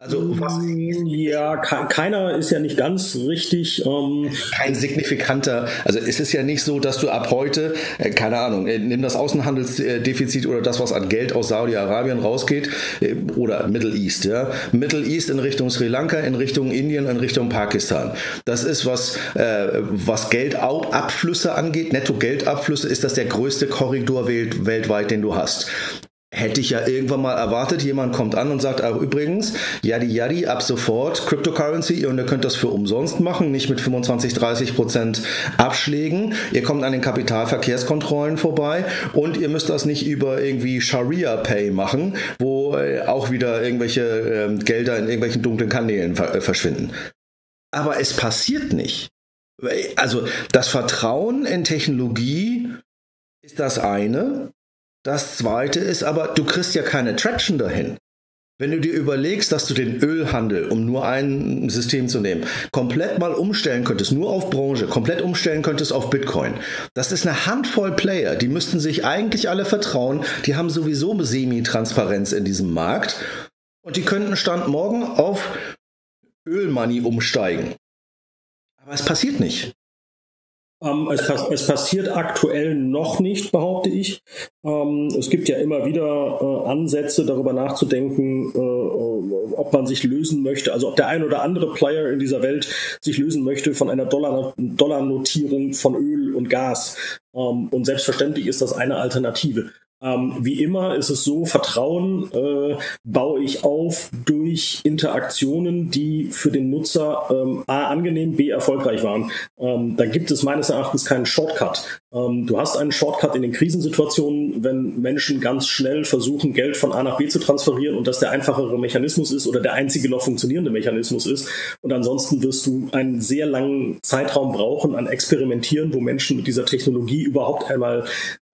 B: Also was ja, keiner ist ja nicht ganz richtig.
C: Ähm Kein signifikanter, also es ist ja nicht so, dass du ab heute, äh, keine Ahnung, äh, nimm das Außenhandelsdefizit oder das, was an Geld aus Saudi-Arabien rausgeht, äh, oder Middle East, ja. Middle East in Richtung Sri Lanka, in Richtung Indien, in Richtung Pakistan. Das ist, was, äh, was Geldabflüsse angeht, Netto-Geldabflüsse, ist das der größte Korridor weltweit, den du hast. Hätte ich ja irgendwann mal erwartet, jemand kommt an und sagt, auch übrigens, yadi yadi, ab sofort Cryptocurrency und ihr könnt das für umsonst machen, nicht mit 25, 30 Prozent Abschlägen. Ihr kommt an den Kapitalverkehrskontrollen vorbei und ihr müsst das nicht über irgendwie Sharia Pay machen, wo äh, auch wieder irgendwelche äh, Gelder in irgendwelchen dunklen Kanälen äh, verschwinden. Aber es passiert nicht. Also das Vertrauen in Technologie ist das eine. Das zweite ist aber, du kriegst ja keine Traction dahin. Wenn du dir überlegst, dass du den Ölhandel, um nur ein System zu nehmen, komplett mal umstellen könntest, nur auf Branche, komplett umstellen könntest auf Bitcoin, das ist eine Handvoll Player, die müssten sich eigentlich alle vertrauen, die haben sowieso Semi-Transparenz in diesem Markt und die könnten Stand morgen auf Ölmoney umsteigen. Aber es passiert nicht.
B: Ähm, es, es, passiert aktuell noch nicht, behaupte ich. Ähm, es gibt ja immer wieder äh, Ansätze, darüber nachzudenken, äh, äh, ob man sich lösen möchte, also ob der ein oder andere Player in dieser Welt sich lösen möchte von einer Dollar-Notierung von Öl und Gas. Ähm, und selbstverständlich ist das eine Alternative. Ähm, wie immer ist es so, Vertrauen äh, baue ich auf durch Interaktionen, die für den Nutzer ähm, A angenehm, B erfolgreich waren. Ähm, da gibt es meines Erachtens keinen Shortcut. Ähm, du hast einen Shortcut in den Krisensituationen, wenn Menschen ganz schnell versuchen, Geld von A nach B zu transferieren und das der einfachere Mechanismus ist oder der einzige noch funktionierende Mechanismus ist. Und ansonsten wirst du einen sehr langen Zeitraum brauchen an Experimentieren, wo Menschen mit dieser Technologie überhaupt einmal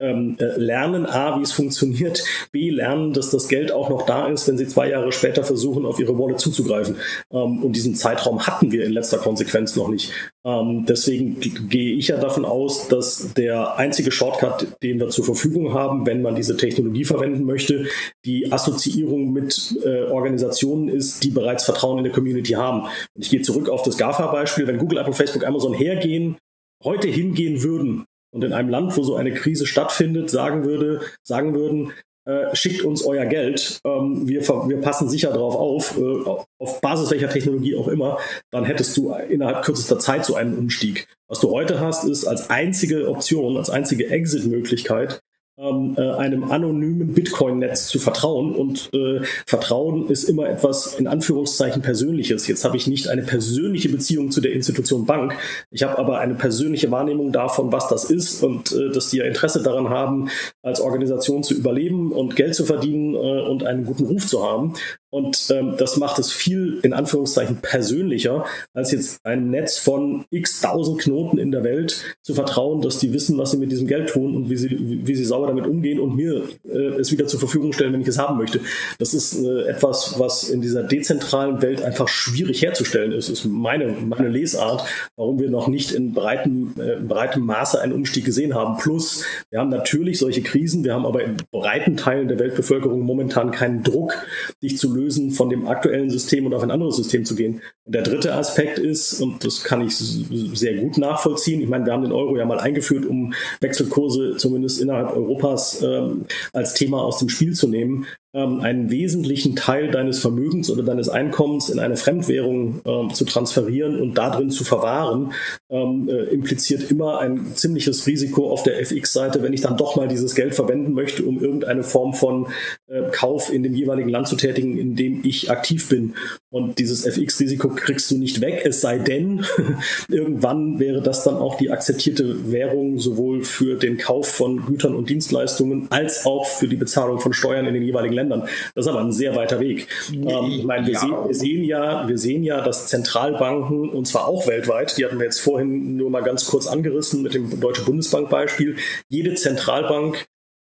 B: ähm, äh, lernen, A, wie es funktioniert, B, lernen, dass das Geld auch noch da ist, wenn sie zwei Jahre später versuchen, auf ihre Wallet zuzugreifen. Ähm, und diesen Zeitraum hatten wir in letzter Konsequenz noch nicht. Ähm, deswegen gehe ich ja davon aus, dass der einzige Shortcut, den wir zur Verfügung haben, wenn man diese Technologie verwenden möchte, die Assoziierung mit äh, Organisationen ist, die bereits Vertrauen in der Community haben. Und ich gehe zurück auf das GAFA-Beispiel. Wenn Google, Apple, Facebook, Amazon hergehen, heute hingehen würden und in einem Land, wo so eine Krise stattfindet, sagen würde, sagen würden, äh, schickt uns euer Geld, ähm, wir, wir passen sicher darauf auf, äh, auf Basis welcher Technologie auch immer, dann hättest du innerhalb kürzester Zeit so einen Umstieg. Was du heute hast, ist als einzige Option, als einzige Exit-Möglichkeit, ähm, äh, einem anonymen Bitcoin-Netz zu vertrauen. Und äh, Vertrauen ist immer etwas in Anführungszeichen Persönliches. Jetzt habe ich nicht eine persönliche Beziehung zu der Institution Bank. Ich habe aber eine persönliche Wahrnehmung davon, was das ist und äh, dass die ja Interesse daran haben, als Organisation zu überleben und Geld zu verdienen äh, und einen guten Ruf zu haben. Und ähm, das macht es viel in Anführungszeichen persönlicher, als jetzt ein Netz von x tausend Knoten in der Welt zu vertrauen, dass die wissen, was sie mit diesem Geld tun und wie sie, wie sie sauber damit umgehen und mir äh, es wieder zur Verfügung stellen, wenn ich es haben möchte. Das ist äh, etwas, was in dieser dezentralen Welt einfach schwierig herzustellen ist. Das ist meine, meine Lesart, warum wir noch nicht in breitem, äh, breitem Maße einen Umstieg gesehen haben. Plus, wir haben natürlich solche Krisen, wir haben aber in breiten Teilen der Weltbevölkerung momentan keinen Druck, dich zu lösen lösen, von dem aktuellen System und auf ein anderes System zu gehen. Und der dritte Aspekt ist, und das kann ich sehr gut nachvollziehen, ich meine, wir haben den Euro ja mal eingeführt, um Wechselkurse zumindest innerhalb Europas ähm, als Thema aus dem Spiel zu nehmen ähm, einen wesentlichen Teil deines Vermögens oder deines Einkommens in eine Fremdwährung äh, zu transferieren und darin zu verwahren, ähm, äh, impliziert immer ein ziemliches Risiko auf der FX-Seite, wenn ich dann doch mal dieses Geld verwenden möchte, um irgendeine Form von äh, Kauf in dem jeweiligen Land zu tätigen, in dem ich aktiv bin. Und dieses FX-Risiko kriegst du nicht weg, es sei denn, irgendwann wäre das dann auch die akzeptierte Währung sowohl für den Kauf von Gütern und Dienstleistungen als auch für die Bezahlung von Steuern in den jeweiligen Ländern. Ländern. Das ist aber ein sehr weiter Weg. Ähm, ich meine, wir, ja. sehen, wir, sehen, ja, wir sehen ja, dass Zentralbanken, und zwar auch weltweit, die hatten wir jetzt vorhin nur mal ganz kurz angerissen mit dem Deutsche Bundesbank Beispiel, jede Zentralbank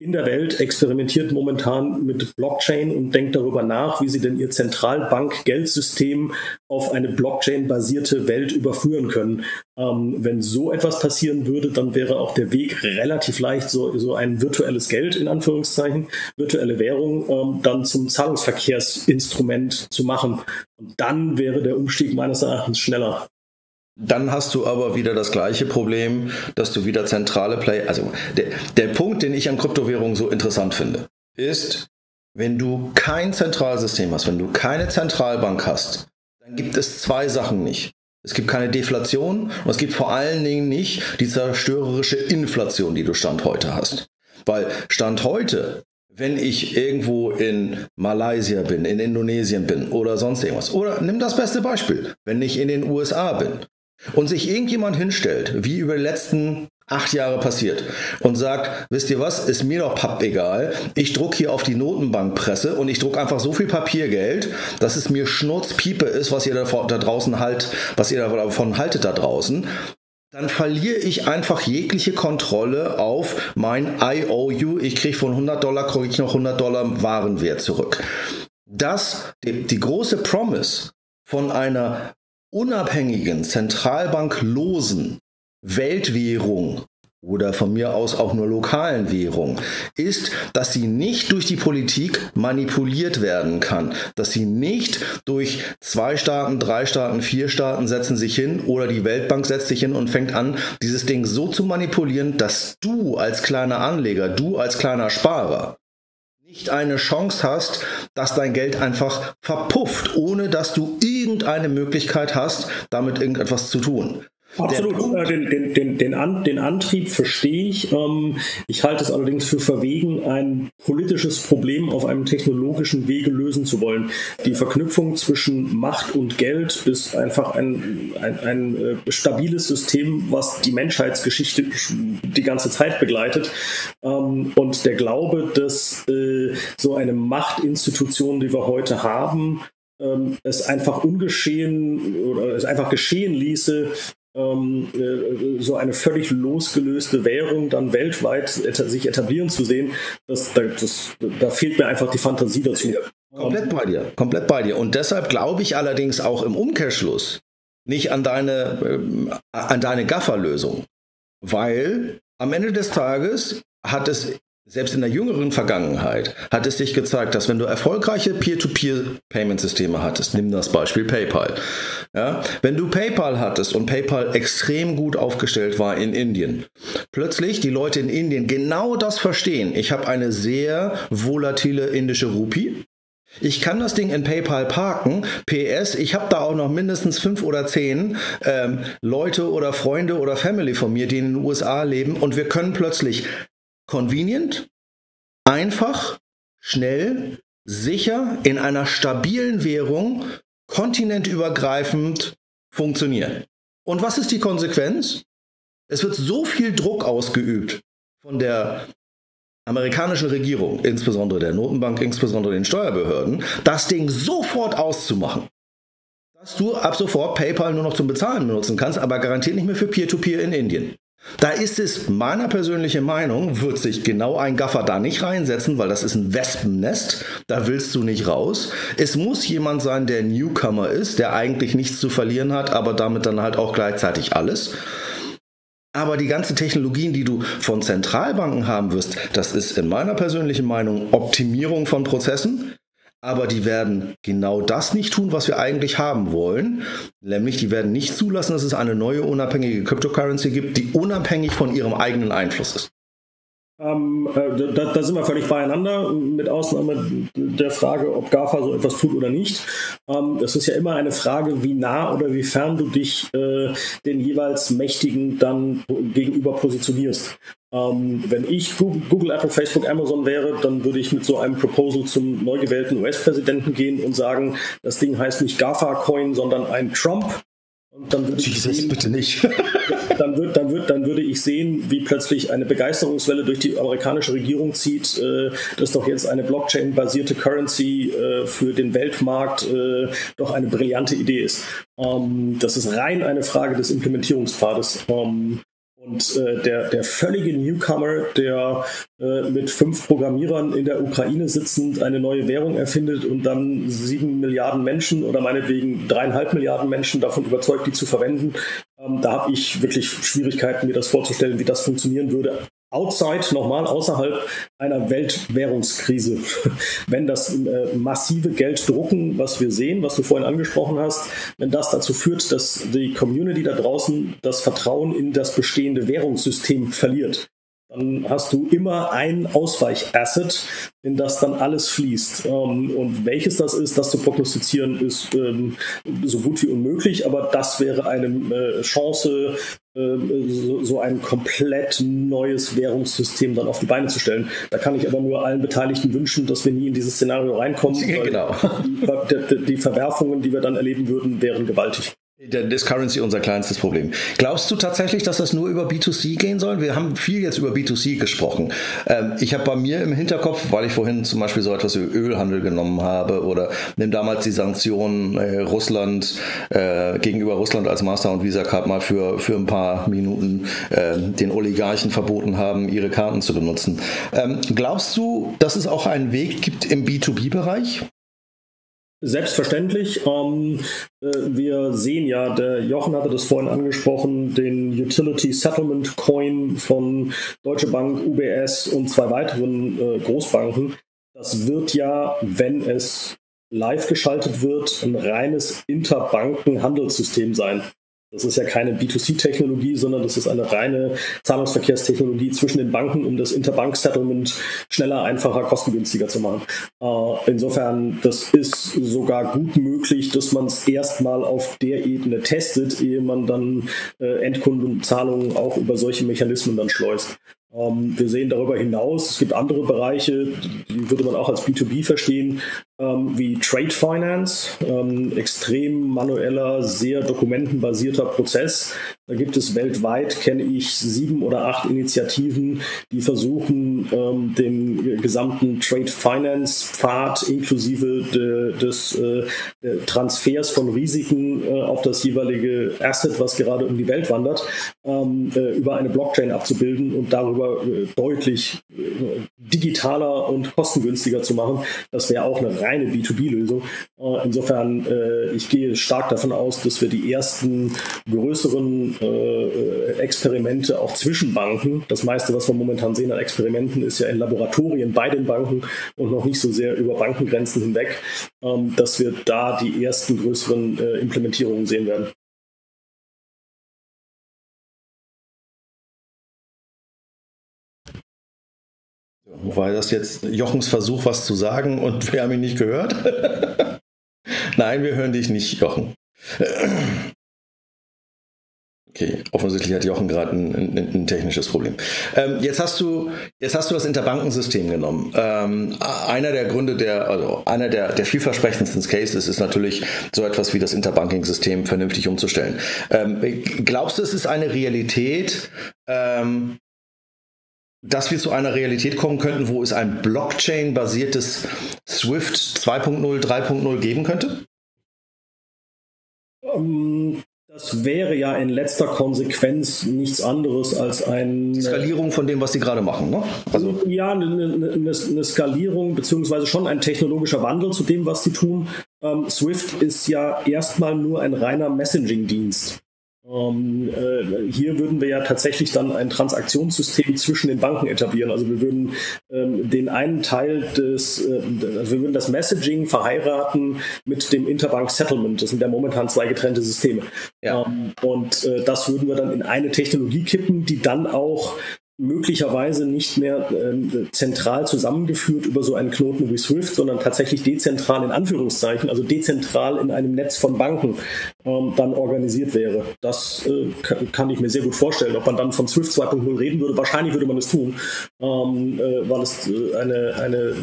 B: in der Welt experimentiert momentan mit Blockchain und denkt darüber nach, wie sie denn ihr Zentralbank-Geldsystem auf eine Blockchain-basierte Welt überführen können. Ähm, wenn so etwas passieren würde, dann wäre auch der Weg relativ leicht, so, so ein virtuelles Geld in Anführungszeichen, virtuelle Währung, ähm, dann zum Zahlungsverkehrsinstrument zu machen. Und dann wäre der Umstieg meines Erachtens schneller.
C: Dann hast du aber wieder das gleiche Problem, dass du wieder zentrale Play. Also der, der Punkt, den ich an Kryptowährungen so interessant finde, ist, wenn du kein Zentralsystem hast, wenn du keine Zentralbank hast, dann gibt es zwei Sachen nicht. Es gibt keine Deflation und es gibt vor allen Dingen nicht die zerstörerische Inflation, die du Stand heute hast. Weil Stand heute, wenn ich irgendwo in Malaysia bin, in Indonesien bin oder sonst irgendwas, oder nimm das beste Beispiel, wenn ich in den USA bin und sich irgendjemand hinstellt, wie über die letzten acht Jahre passiert und sagt, wisst ihr was, ist mir doch papp egal, ich druck hier auf die Notenbankpresse und ich druck einfach so viel Papiergeld, dass es mir Schnurzpiepe ist, was ihr da, da draußen halt, was ihr davon haltet da draußen, dann verliere ich einfach jegliche Kontrolle auf mein IOU. Ich kriege von 100 Dollar, kriege ich noch 100 Dollar Warenwert zurück. Das, die, die große Promise von einer unabhängigen, zentralbanklosen Weltwährung oder von mir aus auch nur lokalen Währung, ist, dass sie nicht durch die Politik manipuliert werden kann, dass sie nicht durch zwei Staaten, drei Staaten, vier Staaten setzen sich hin oder die Weltbank setzt sich hin und fängt an, dieses Ding so zu manipulieren, dass du als kleiner Anleger, du als kleiner Sparer nicht eine Chance hast, dass dein Geld einfach verpufft, ohne dass du irgendeine Möglichkeit hast, damit irgendetwas zu tun.
B: Absolut, den, den, den, den, An, den Antrieb verstehe ich. Ähm, ich halte es allerdings für verwegen, ein politisches Problem auf einem technologischen Wege lösen zu wollen. Die Verknüpfung zwischen Macht und Geld ist einfach ein, ein, ein äh, stabiles System, was die Menschheitsgeschichte die ganze Zeit begleitet. Ähm, und der Glaube, dass äh, so eine Machtinstitution, die wir heute haben, ähm, es einfach ungeschehen oder es einfach geschehen ließe, so eine völlig losgelöste Währung dann weltweit sich etablieren zu sehen, das, das, da fehlt mir einfach die Fantasie dazu.
C: Komplett bei dir, komplett bei dir. Und deshalb glaube ich allerdings auch im Umkehrschluss nicht an deine, äh, an deine Gaffer-Lösung. Weil am Ende des Tages hat es selbst in der jüngeren Vergangenheit hat es sich gezeigt, dass wenn du erfolgreiche Peer-to-Peer-Payment-Systeme hattest, nimm das Beispiel PayPal, ja, wenn du PayPal hattest und PayPal extrem gut aufgestellt war in Indien, plötzlich die Leute in Indien genau das verstehen. Ich habe eine sehr volatile indische Rupie. Ich kann das Ding in PayPal parken. PS, ich habe da auch noch mindestens fünf oder zehn ähm, Leute oder Freunde oder Family von mir, die in den USA leben und wir können plötzlich convenient, einfach, schnell, sicher in einer stabilen Währung kontinentübergreifend funktionieren. Und was ist die Konsequenz? Es wird so viel Druck ausgeübt von der amerikanischen Regierung, insbesondere der Notenbank, insbesondere den Steuerbehörden, das Ding sofort auszumachen. Dass du ab sofort PayPal nur noch zum Bezahlen benutzen kannst, aber garantiert nicht mehr für Peer-to-Peer -Peer in Indien. Da ist es meiner persönlichen Meinung, wird sich genau ein Gaffer da nicht reinsetzen, weil das ist ein Wespennest, da willst du nicht raus. Es muss jemand sein, der Newcomer ist, der eigentlich nichts zu verlieren hat, aber damit dann halt auch gleichzeitig alles. Aber die ganzen Technologien, die du von Zentralbanken haben wirst, das ist in meiner persönlichen Meinung Optimierung von Prozessen, aber die werden genau das nicht tun, was wir eigentlich haben wollen. Nämlich, die werden nicht zulassen, dass es eine neue unabhängige Cryptocurrency gibt, die unabhängig von ihrem eigenen Einfluss ist.
B: Ähm, äh, da, da, sind wir völlig beieinander, mit Ausnahme der Frage, ob GAFA so etwas tut oder nicht. Ähm, das ist ja immer eine Frage, wie nah oder wie fern du dich äh, den jeweils Mächtigen dann gegenüber positionierst. Ähm, wenn ich Google, Apple, Facebook, Amazon wäre, dann würde ich mit so einem Proposal zum neu gewählten US-Präsidenten gehen und sagen, das Ding heißt nicht GAFA-Coin, sondern ein Trump.
C: Und dann würde Jesus, sehen, bitte nicht.
B: dann, würd, dann, würd, dann würde ich sehen, wie plötzlich eine Begeisterungswelle durch die amerikanische Regierung zieht, äh, dass doch jetzt eine Blockchain-basierte Currency äh, für den Weltmarkt äh, doch eine brillante Idee ist. Ähm, das ist rein eine Frage des Implementierungspfades. Ähm, und äh, der, der völlige Newcomer, der äh, mit fünf Programmierern in der Ukraine sitzend eine neue Währung erfindet und dann sieben Milliarden Menschen oder meinetwegen dreieinhalb Milliarden Menschen davon überzeugt, die zu verwenden, ähm, da habe ich wirklich Schwierigkeiten, mir das vorzustellen, wie das funktionieren würde outside, nochmal außerhalb einer Weltwährungskrise. Wenn das äh, massive Geld drucken, was wir sehen, was du vorhin angesprochen hast, wenn das dazu führt, dass die Community da draußen das Vertrauen in das bestehende Währungssystem verliert, dann hast du immer ein Ausweicasset, in das dann alles fließt. Ähm, und welches das ist, das zu prognostizieren, ist ähm, so gut wie unmöglich, aber das wäre eine äh, Chance, äh, so ein komplett neues Währungssystem dann auf die Beine zu stellen. Da kann ich aber nur allen Beteiligten wünschen, dass wir nie in dieses Szenario reinkommen.
C: Genau.
B: Die, die Verwerfungen, die wir dann erleben würden, wären gewaltig.
C: Dann ist Currency unser kleinstes Problem. Glaubst du tatsächlich, dass das nur über B2C gehen soll? Wir haben viel jetzt über B2C gesprochen. Ähm, ich habe bei mir im Hinterkopf, weil ich vorhin zum Beispiel so etwas wie Ölhandel genommen habe oder nimm damals die Sanktionen äh, Russland äh, gegenüber Russland als Master- und Visa-Card mal für, für ein paar Minuten äh, den Oligarchen verboten haben, ihre Karten zu benutzen. Ähm, glaubst du, dass es auch einen Weg gibt im B2B-Bereich?
B: Selbstverständlich. Ähm, äh, wir sehen ja, der Jochen hatte das vorhin angesprochen, den Utility Settlement Coin von Deutsche Bank, UBS und zwei weiteren äh, Großbanken. Das wird ja, wenn es live geschaltet wird, ein reines Interbanken-Handelssystem sein. Das ist ja keine B2C-Technologie, sondern das ist eine reine Zahlungsverkehrstechnologie zwischen den Banken, um das Interbank-Settlement schneller, einfacher, kostengünstiger zu machen. Äh, insofern, das ist sogar gut möglich, dass man es erstmal auf der Ebene testet, ehe man dann äh, Endkundenzahlungen auch über solche Mechanismen dann schleust. Ähm, wir sehen darüber hinaus, es gibt andere Bereiche, die würde man auch als B2B verstehen, ähm, wie Trade Finance, ähm, extrem manueller, sehr dokumentenbasierter Prozess. Da gibt es weltweit, kenne ich, sieben oder acht Initiativen, die versuchen, ähm, den gesamten Trade Finance Pfad inklusive de, des äh, Transfers von Risiken äh, auf das jeweilige Asset, was gerade um die Welt wandert, ähm, äh, über eine Blockchain abzubilden und darüber äh, deutlich äh, digitaler und kostengünstiger zu machen. Das wäre auch eine reine B2B-Lösung. Äh, insofern, ich gehe stark davon aus, dass wir die ersten größeren äh, Experimente auch zwischen Banken, das meiste, was wir momentan sehen an Experimenten, ist ja in Laboratorien bei den Banken und noch nicht so sehr über Bankengrenzen hinweg, ähm, dass wir da die ersten größeren Implementierungen sehen werden.
C: War das jetzt Jochens Versuch, was zu sagen und wir haben ihn nicht gehört? Nein, wir hören dich nicht, Jochen. Okay, offensichtlich hat Jochen gerade ein, ein, ein, technisches Problem. Ähm, jetzt, hast du, jetzt hast du das Interbankensystem genommen. Ähm, einer der Gründe, der, also einer der, der vielversprechendsten Cases ist natürlich so etwas wie das Interbanking-System vernünftig umzustellen. Ähm, glaubst du, es ist eine Realität, ähm, dass wir zu einer Realität kommen könnten, wo es ein Blockchain-basiertes Swift 2.0, 3.0 geben könnte?
B: Um, ähm, das wäre ja in letzter Konsequenz nichts anderes als ein.
C: Die Skalierung von dem, was Sie gerade machen, ne?
B: Also ja, eine, eine, eine Skalierung, beziehungsweise schon ein technologischer Wandel zu dem, was Sie tun. Ähm, Swift ist ja erstmal nur ein reiner Messaging-Dienst. Ähm, äh, hier würden wir ja tatsächlich dann ein Transaktionssystem zwischen den Banken etablieren. Also wir würden ähm, den einen Teil des, äh, also wir würden das Messaging verheiraten mit dem Interbank Settlement. Das sind ja momentan zwei getrennte Systeme. Ja. Ähm, und äh, das würden wir dann in eine Technologie kippen, die dann auch möglicherweise nicht mehr äh, zentral zusammengeführt über so einen Knoten wie SWIFT, sondern tatsächlich dezentral in Anführungszeichen, also dezentral in einem Netz von Banken ähm, dann organisiert wäre. Das äh, kann ich mir sehr gut vorstellen. Ob man dann von SWIFT 2.0 reden würde, wahrscheinlich würde man es tun, ähm, äh, weil es äh, eine, eine,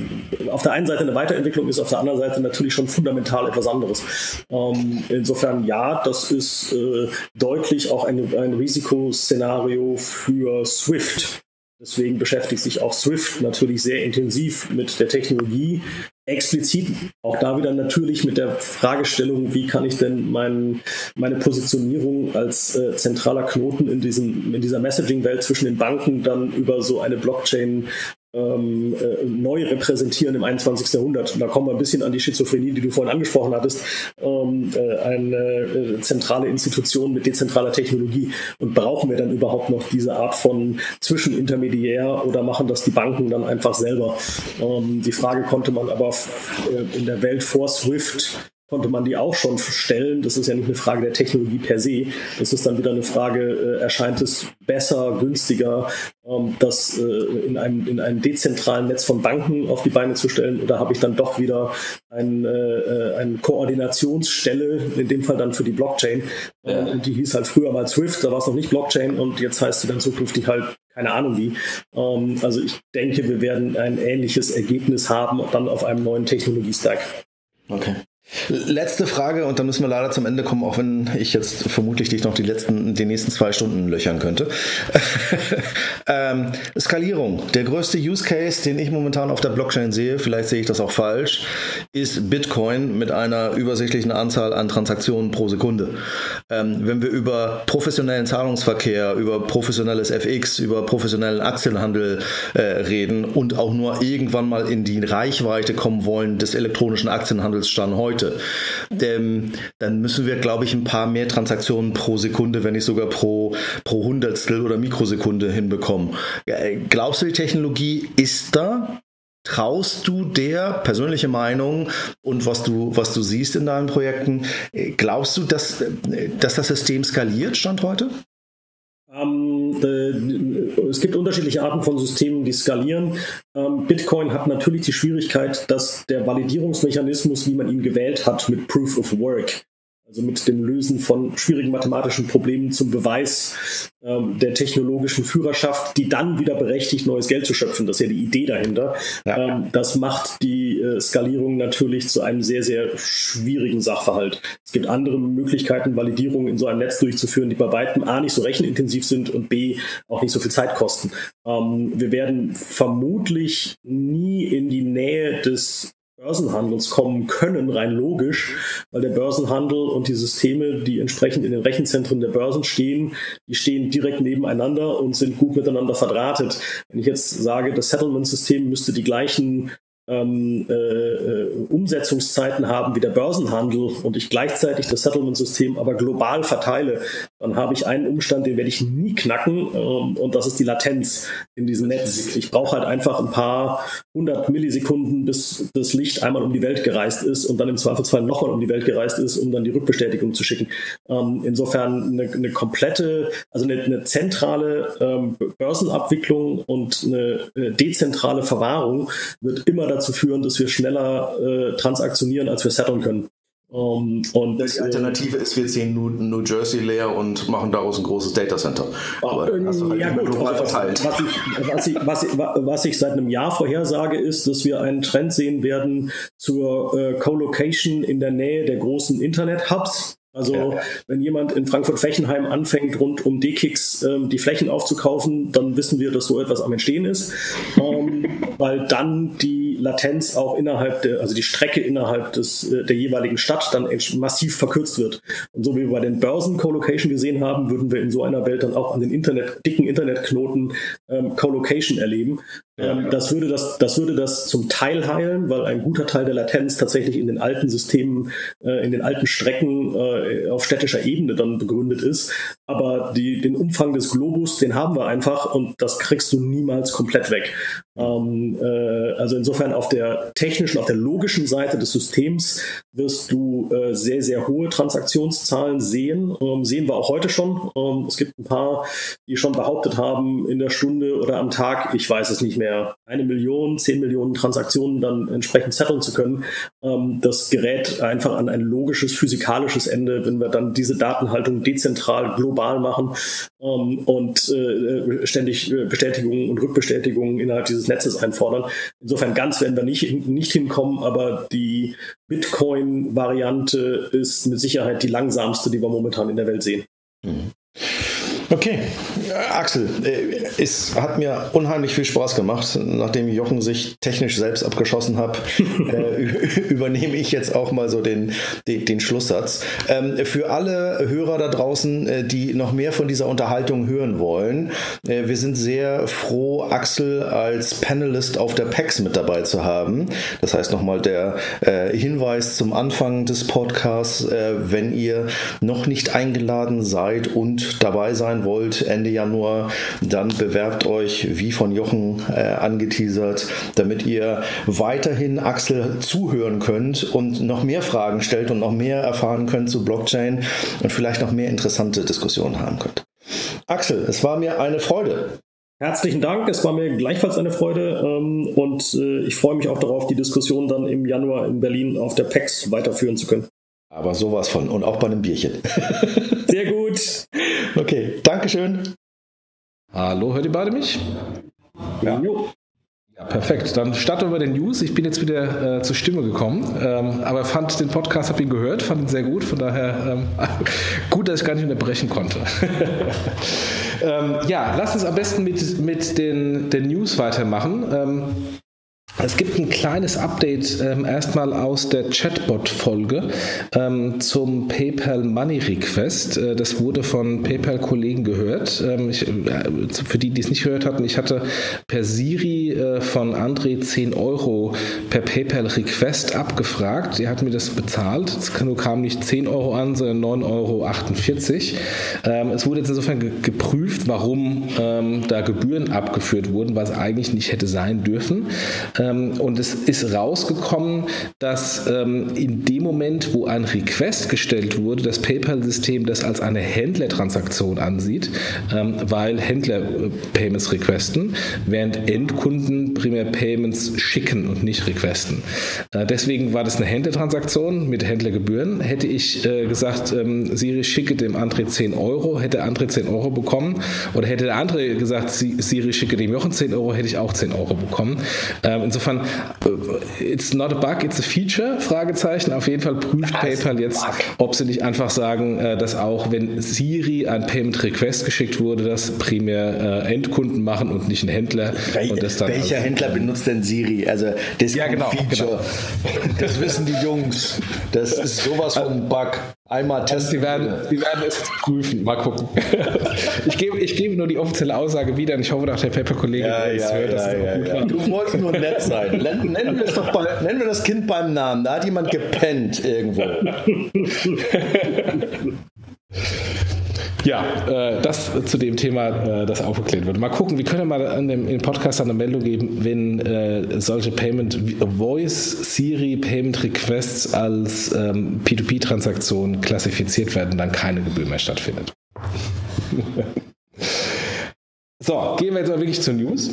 B: auf der einen Seite eine Weiterentwicklung ist, auf der anderen Seite natürlich schon fundamental etwas anderes. Ähm, insofern ja, das ist äh, deutlich auch ein, ein Risikoszenario für SWIFT. Deswegen beschäftigt sich auch Swift natürlich sehr intensiv mit der Technologie, explizit auch da wieder natürlich mit der Fragestellung, wie kann ich denn mein, meine Positionierung als äh, zentraler Knoten in, diesem, in dieser Messaging-Welt zwischen den Banken dann über so eine Blockchain ähm, äh, neu repräsentieren im 21. Jahrhundert. Und da kommen wir ein bisschen an die Schizophrenie, die du vorhin angesprochen hattest. Ähm, äh, eine äh, zentrale Institution mit dezentraler Technologie. Und brauchen wir dann überhaupt noch diese Art von Zwischenintermediär oder machen das die Banken dann einfach selber? Ähm, die Frage konnte man aber äh, in der Welt vor SWIFT konnte man die auch schon stellen. Das ist ja nicht eine Frage der Technologie per se. Das ist dann wieder eine Frage, äh, erscheint es besser, günstiger, ähm, das äh, in, einem, in einem dezentralen Netz von Banken auf die Beine zu stellen? Oder habe ich dann doch wieder ein, äh, eine Koordinationsstelle, in dem Fall dann für die Blockchain? Ja. Und die hieß halt früher mal Swift, da war es noch nicht Blockchain und jetzt heißt sie dann zukünftig halt keine Ahnung wie. Ähm, also ich denke, wir werden ein ähnliches Ergebnis haben, dann auf einem neuen Technologiestack.
C: Okay. Letzte Frage und dann müssen wir leider zum Ende kommen, auch wenn ich jetzt vermutlich dich noch die letzten, die nächsten zwei Stunden löchern könnte. ähm, Skalierung. Der größte Use Case, den ich momentan auf der Blockchain sehe, vielleicht sehe ich das auch falsch, ist Bitcoin mit einer übersichtlichen Anzahl an Transaktionen pro Sekunde. Ähm, wenn wir über professionellen Zahlungsverkehr, über professionelles FX, über professionellen Aktienhandel äh, reden und auch nur irgendwann mal in die Reichweite kommen wollen des elektronischen Aktienhandels Stand heute, heute, ähm, dann müssen wir, glaube ich, ein paar mehr Transaktionen pro Sekunde, wenn nicht sogar pro, pro Hundertstel oder Mikrosekunde hinbekommen. Äh, glaubst du, die Technologie ist da? Traust du der persönliche Meinung und was du, was du siehst in deinen Projekten, äh, glaubst du, dass, äh, dass das System skaliert, Stand heute?
B: Ähm, es gibt unterschiedliche Arten von Systemen, die skalieren. Ähm, Bitcoin hat natürlich die Schwierigkeit, dass der Validierungsmechanismus, wie man ihn gewählt hat, mit Proof of Work, also mit dem Lösen von schwierigen mathematischen Problemen zum Beweis ähm, der technologischen Führerschaft, die dann wieder berechtigt, neues Geld zu schöpfen. Das ist ja die Idee dahinter. Ja. Ähm, das macht die äh, Skalierung natürlich zu einem sehr, sehr schwierigen Sachverhalt. Es gibt andere Möglichkeiten, Validierung in so einem Netz durchzuführen, die bei weitem A nicht so rechenintensiv sind und B auch nicht so viel Zeit kosten. Ähm, wir werden vermutlich nie in die Nähe des Börsenhandels kommen können, rein logisch, weil der Börsenhandel und die Systeme, die entsprechend in den Rechenzentren der Börsen stehen, die stehen direkt nebeneinander und sind gut miteinander verdrahtet. Wenn ich jetzt sage, das Settlement-System müsste die gleichen ähm, äh, Umsetzungszeiten haben wie der Börsenhandel und ich gleichzeitig das Settlement-System aber global verteile, dann habe ich einen Umstand, den werde ich nie knacken ähm, und das ist die Latenz in diesem Netz. Ich brauche halt einfach ein paar hundert Millisekunden, bis das Licht einmal um die Welt gereist ist und dann im Zweifelsfall nochmal um die Welt gereist ist, um dann die Rückbestätigung zu schicken. Ähm, insofern eine, eine, komplette, also eine, eine zentrale ähm, Börsenabwicklung und eine, dezentrale Verwahrung wird immer dazu führen, dass wir schneller äh, transaktionieren, als wir setteln können.
C: Um, ähm, und die Alternative ist, wir ziehen New, New, Jersey leer und machen daraus ein großes Datacenter.
B: Aber äh, hast du halt ja, gut, global verteilt. Was ich, was, ich, was, ich, was ich seit einem Jahr vorhersage, ist, dass wir einen Trend sehen werden zur äh, Co-Location in der Nähe der großen Internet-Hubs. Also ja. wenn jemand in Frankfurt-Fechenheim anfängt, rund um D-Kicks ähm, die Flächen aufzukaufen, dann wissen wir, dass so etwas am Entstehen ist, ähm, weil dann die Latenz auch innerhalb der, also die Strecke innerhalb des, äh, der jeweiligen Stadt dann massiv verkürzt wird. Und so wie wir bei den Börsen-Colocation gesehen haben, würden wir in so einer Welt dann auch an den Internet, dicken Internetknoten ähm, Colocation erleben. Ähm, das, würde das, das würde das zum Teil heilen, weil ein guter Teil der Latenz tatsächlich in den alten Systemen, äh, in den alten Strecken äh, auf städtischer Ebene dann begründet ist. Aber die, den Umfang des Globus, den haben wir einfach und das kriegst du niemals komplett weg. Ähm, äh, also insofern auf der technischen, auf der logischen Seite des Systems wirst du äh, sehr, sehr hohe Transaktionszahlen sehen. Ähm, sehen wir auch heute schon. Ähm, es gibt ein paar, die schon behauptet haben, in der Stunde oder am Tag, ich weiß es nicht mehr, eine Million, zehn Millionen Transaktionen dann entsprechend setteln zu können. Ähm, das gerät einfach an ein logisches, physikalisches Ende, wenn wir dann diese Datenhaltung dezentral, global machen ähm, und äh, ständig äh, Bestätigungen und Rückbestätigungen innerhalb dieses Netzes einfordern. Insofern ganz wir nicht, nicht hinkommen, aber die Bitcoin-Variante ist mit Sicherheit die langsamste, die wir momentan in der Welt sehen.
C: Mhm. Okay, Axel, äh, es hat mir unheimlich viel Spaß gemacht. Nachdem Jochen sich technisch selbst abgeschossen hat, äh, übernehme ich jetzt auch mal so den, den, den Schlusssatz. Ähm, für alle Hörer da draußen, äh, die noch mehr von dieser Unterhaltung hören wollen, wir sind sehr froh, Axel als Panelist auf der PAX mit dabei zu haben. Das heißt nochmal der Hinweis zum Anfang des Podcasts, wenn ihr noch nicht eingeladen seid und dabei sein wollt, Ende Januar, dann bewerbt euch, wie von Jochen äh, angeteasert, damit ihr weiterhin Axel zuhören könnt und noch mehr Fragen stellt und noch mehr erfahren könnt zu Blockchain und vielleicht noch mehr interessante Diskussionen haben könnt. Axel, es war mir eine Freude.
B: Herzlichen Dank, es war mir gleichfalls eine Freude ähm, und äh, ich freue mich auch darauf, die Diskussion dann im Januar in Berlin auf der PEX weiterführen zu können.
C: Aber sowas von und auch bei einem Bierchen.
B: Sehr gut.
C: Okay, Dankeschön.
A: Hallo, hört ihr beide mich? Ja. Ja, perfekt. Dann starten wir bei den News. Ich bin jetzt wieder äh, zur Stimme gekommen, ähm, aber fand den Podcast, habe ihn gehört, fand ihn sehr gut. Von daher ähm, gut, dass ich gar nicht unterbrechen konnte. ähm, ja, lass uns am besten mit, mit den, den News weitermachen. Es gibt ein kleines Update ähm, erstmal aus der Chatbot-Folge ähm, zum PayPal Money Request. Äh, das wurde von PayPal-Kollegen gehört. Ähm, ich, äh, für die, die es nicht gehört hatten, ich hatte per Siri äh, von André 10 Euro per PayPal Request abgefragt. Er hat mir das bezahlt. Es kam nicht 10 Euro an, sondern 9,48 Euro. Ähm, es wurde jetzt insofern ge geprüft, warum ähm, da Gebühren abgeführt wurden, was eigentlich nicht hätte sein dürfen. Ähm, und es ist rausgekommen, dass ähm, in dem Moment, wo ein Request gestellt wurde, das PayPal-System das als eine Händlertransaktion ansieht, ähm, weil Händler äh, Payments requesten, während Endkunden primär Payments schicken und nicht requesten. Äh, deswegen war das eine Händlertransaktion mit Händlergebühren. Hätte ich äh, gesagt, ähm, Siri schicke dem André 10 Euro, hätte André 10 Euro bekommen. Oder hätte der andere gesagt, Siri schicke dem Jochen 10 Euro, hätte ich auch 10 Euro bekommen. Ähm, insofern, äh, it's not a bug, it's a feature, Fragezeichen. Auf jeden Fall prüft das PayPal jetzt, ob sie nicht einfach sagen, äh, dass auch wenn Siri ein Payment Request geschickt wurde, das primär äh, Endkunden machen und nicht ein Händler.
C: Wel welcher Händler benutzt denn Siri? Also das ja, genau, Feature. Genau. Das wissen die Jungs. Das ist sowas von Bug. Einmal
A: testen. Sie werden, Sie werden es prüfen. Mal gucken. ich, gebe, ich gebe nur die offizielle Aussage wieder und ich hoffe, dass der Pepper-Kollege
C: ja, ja, hört, ja, ja, ja. Du wolltest nur nett sein. Nennen, nennen, wir bei, nennen wir das Kind beim Namen. Da hat jemand gepennt irgendwo.
A: Ja, äh, das zu dem Thema, äh, das aufgeklärt wird. Mal gucken, wir können mal an dem, im Podcast eine Meldung geben, wenn äh, solche Payment Voice Siri Payment Requests als ähm, P2P-Transaktionen klassifiziert werden, dann keine Gebühr mehr stattfindet. so, gehen wir jetzt mal wirklich zur News.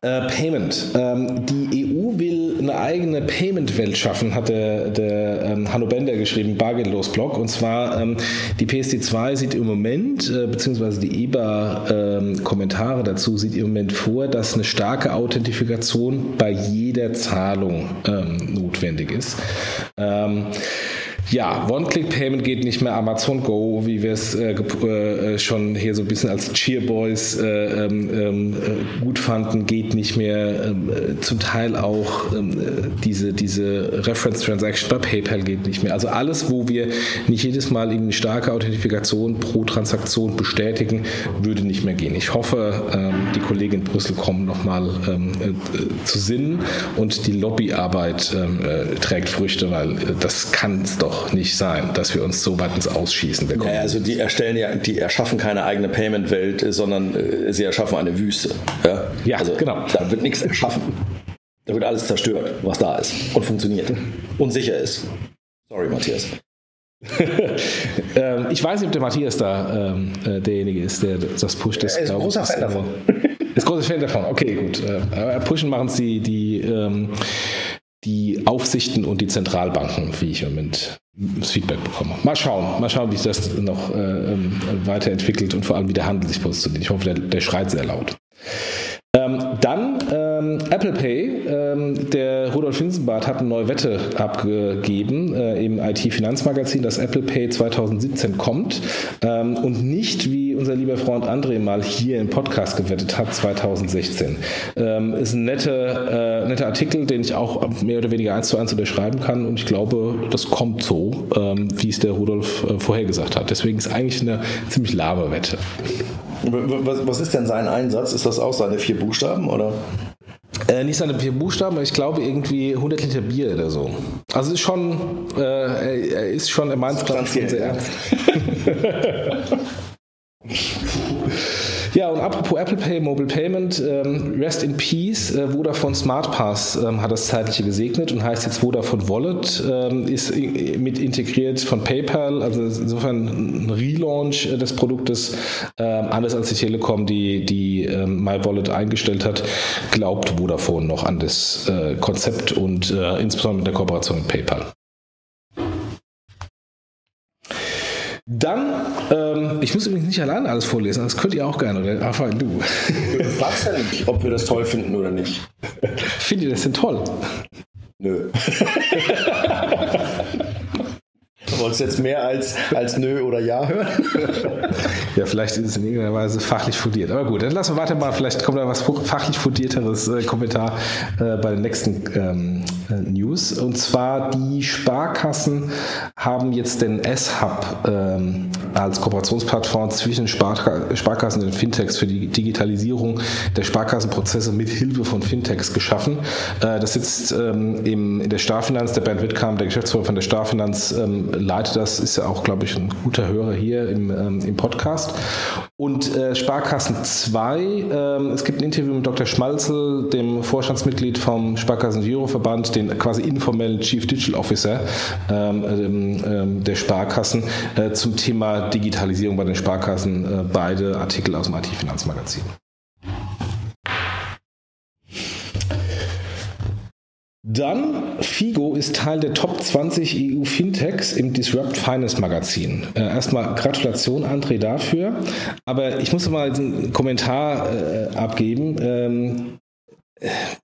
A: Äh, Payment. Ähm, die EU will eine eigene Payment-Welt schaffen, hat der, der ähm, Hanno Bender geschrieben, Bargeldlos Blog. Und zwar ähm, die PSD2 sieht im Moment, äh, beziehungsweise die EBA-Kommentare ähm, dazu, sieht im Moment vor, dass eine starke Authentifikation bei jeder Zahlung ähm, notwendig ist. Ja, One-Click-Payment geht nicht mehr. Amazon Go, wie wir es äh, äh, schon hier so ein bisschen als Cheerboys äh, ähm, ähm äh, gut fanden, geht nicht mehr. Ähm, äh, zum Teil auch ähm, diese, diese Reference Transaction bei PayPal geht nicht mehr. Also alles, wo wir nicht jedes Mal eine starke Authentifikation pro Transaktion bestätigen, würde nicht mehr gehen. Ich hoffe, die Kollegen in Brüssel kommen nochmal ähm, äh, zu Sinnen und die Lobbyarbeit trägt Früchte, weil das kann es doch doch nicht sein, dass wir uns so weit ins Ausschießen bekommen.
C: Ja, also die erstellen ja, die erschaffen keine eigene Payment-Welt, sondern äh, sie erschaffen eine Wüste. Ja, ja also, genau. Da wird nichts erschaffen. Da wird alles zerstört, was da ist und funktioniert und sicher ist. Sorry, Matthias.
A: ähm, ich weiß nicht, ob der Matthias da ähm, äh, derjenige ist, der das pusht.
C: Er ist ein großer Fan davon.
A: Ist großer Fan davon. Okay, gut. Äh, pushen machen sie die, ähm, die Aufsichten und die Zentralbanken, wie ich im Moment das Feedback bekomme. Mal schauen, mal schauen, wie sich das noch äh, ähm, weiterentwickelt und vor allem, wie der Handel sich positioniert. Ich hoffe, der, der schreit sehr laut. Ähm, dann ähm, Apple Pay. Ähm, der Rudolf Finsenbart hat eine neue Wette abgegeben äh, im IT-Finanzmagazin, dass Apple Pay 2017 kommt ähm, und nicht, wie unser lieber Freund André mal hier im Podcast gewettet hat, 2016. Ähm, ist ein netter, äh, netter Artikel, den ich auch mehr oder weniger eins zu eins unterschreiben kann und ich glaube, das kommt so, ähm, wie es der Rudolf äh, vorhergesagt hat. Deswegen ist eigentlich eine ziemlich lahme Wette.
C: Was, was ist denn sein Einsatz? Ist das auch seine vier Buchstaben oder?
A: Äh, nicht seine vier Buchstaben, aber ich glaube irgendwie 100 Liter Bier oder so. Also ist schon, äh, er ist schon, er meint es schon sehr ernst. Ja, und apropos Apple Pay, Mobile Payment, ähm, Rest in Peace, äh, Vodafone Smart Pass ähm, hat das zeitliche gesegnet und heißt jetzt Vodafone Wallet, ähm, ist mit integriert von PayPal, also insofern ein Relaunch äh, des Produktes, äh, anders als die Telekom, die die ähm, My Wallet eingestellt hat, glaubt Vodafone noch an das äh, Konzept und äh, insbesondere mit der Kooperation mit PayPal. Dann, ähm, ich muss übrigens nicht allein alles vorlesen, das könnt ihr auch gerne, oder Raphael, du.
C: Du fragst ja nicht, ob wir das toll finden oder nicht.
A: Findet ihr das denn toll?
C: Nö. Wolltest du jetzt mehr als, als Nö oder Ja hören?
A: ja, vielleicht ist es in irgendeiner Weise fachlich fundiert. Aber gut, dann lassen wir weitermachen. Vielleicht kommt da was fachlich fundierteres äh, Kommentar äh, bei den nächsten ähm, äh, News. Und zwar die Sparkassen haben jetzt den S-Hub ähm, als Kooperationsplattform zwischen Spar Sparkassen und Fintechs für die Digitalisierung der Sparkassenprozesse mit Hilfe von Fintechs geschaffen. Äh, das sitzt ähm, im, in der Starfinanz, der Bernd Wittkamp, der Geschäftsführer von der Starfinanz, ähm, leitet das, ist ja auch, glaube ich, ein guter Hörer hier im, ähm, im Podcast. Und äh, Sparkassen 2, ähm, es gibt ein Interview mit Dr. Schmalzel, dem Vorstandsmitglied vom Sparkassen Giroverband, den quasi informellen Chief Digital Officer ähm, ähm, ähm, der Sparkassen, äh, zum Thema Digitalisierung bei den Sparkassen, äh, beide Artikel aus dem IT-Finanzmagazin. Dann, Figo ist Teil der Top 20 EU Fintechs im Disrupt Finance Magazin. Äh, erstmal Gratulation, André, dafür. Aber ich muss mal einen Kommentar äh, abgeben. Ähm,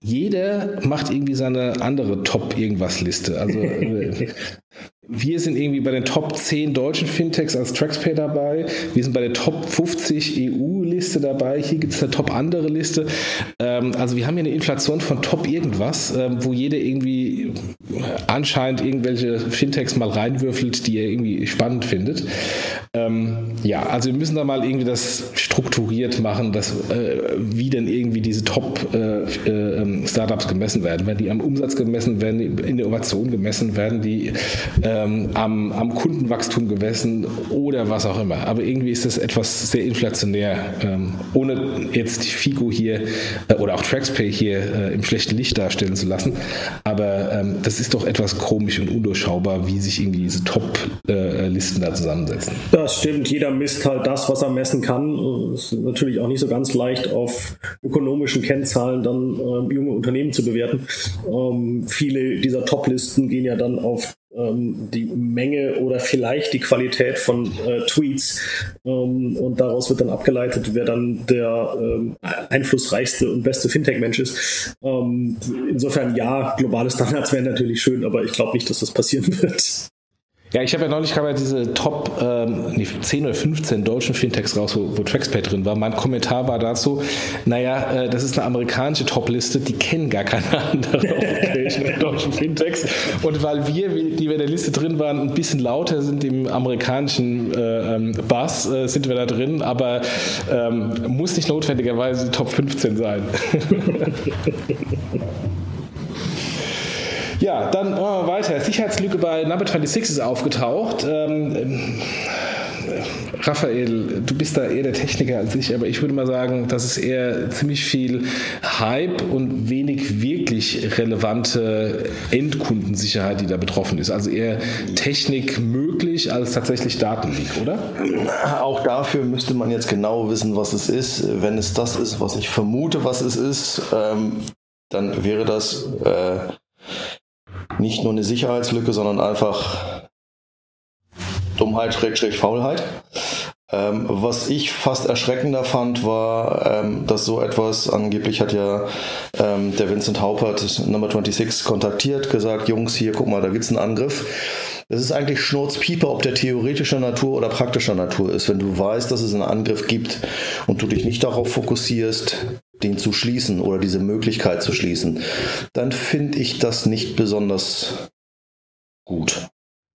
A: jeder macht irgendwie seine andere Top-Irgendwas-Liste. Also äh, wir sind irgendwie bei den Top 10 deutschen Fintechs als Traxpay dabei. Wir sind bei der Top 50 EU-Liste dabei. Hier gibt es eine Top andere Liste. Ähm, also wir haben hier eine Inflation von Top irgendwas, ähm, wo jeder irgendwie anscheinend irgendwelche Fintechs mal reinwürfelt, die er irgendwie spannend findet. Ähm, ja, also wir müssen da mal irgendwie das strukturiert machen, dass, äh, wie denn irgendwie diese Top-Startups äh, äh, gemessen werden. Werden die am Umsatz gemessen, werden in Innovation gemessen, werden die ähm, am, am, Kundenwachstum gemessen oder was auch immer. Aber irgendwie ist das etwas sehr inflationär, ähm, ohne jetzt die FIGO hier äh, oder auch TraxPay hier äh, im schlechten Licht darstellen zu lassen. Aber ähm, das ist doch etwas komisch und undurchschaubar, wie sich irgendwie diese Top-Listen äh, da zusammensetzen.
B: Das stimmt. Jeder misst halt das, was er messen kann. Es ist natürlich auch nicht so ganz leicht, auf ökonomischen Kennzahlen dann äh, junge Unternehmen zu bewerten. Ähm, viele dieser Top-Listen gehen ja dann auf ähm, die Menge oder vielleicht die Qualität von äh, Tweets ähm, und daraus wird dann abgeleitet, wer dann der ähm, einflussreichste und beste Fintech-Mensch ist. Ähm, insofern ja, globale Standards wären natürlich schön, aber ich glaube nicht, dass das passieren wird.
A: Ja, ich habe ja neulich gerade diese Top ähm, 10 oder 15 deutschen Fintechs raus, wo, wo Traxpay drin war. Mein Kommentar war dazu, naja, äh, das ist eine amerikanische Top-Liste, die kennen gar keine anderen europäischen deutschen Fintechs. Und weil wir, die wir in der Liste drin waren, ein bisschen lauter sind im amerikanischen äh, ähm, Bass, äh, sind wir da drin, aber ähm, muss nicht notwendigerweise Top 15 sein. Ja, dann wir weiter. Sicherheitslücke bei Number 26 ist aufgetaucht. Ähm, ähm, Raphael, du bist da eher der Techniker als ich, aber ich würde mal sagen, das ist eher ziemlich viel Hype und wenig wirklich relevante Endkundensicherheit, die da betroffen ist. Also eher Technik möglich als tatsächlich Datenleak, oder?
C: Auch dafür müsste man jetzt genau wissen, was es ist. Wenn es das ist, was ich vermute, was es ist, ähm, dann wäre das äh, nicht nur eine Sicherheitslücke, sondern einfach Dummheit, Schrägstrich, Faulheit. Ähm, was ich fast erschreckender fand, war, ähm, dass so etwas, angeblich hat ja ähm, der Vincent Haupert Number 26 kontaktiert, gesagt, Jungs, hier, guck mal, da gibt es einen Angriff. Es ist eigentlich Schnurzpieper, ob der theoretischer Natur oder praktischer Natur ist. Wenn du weißt, dass es einen Angriff gibt und du dich nicht darauf fokussierst, den zu schließen oder diese Möglichkeit zu schließen, dann finde ich das nicht besonders gut.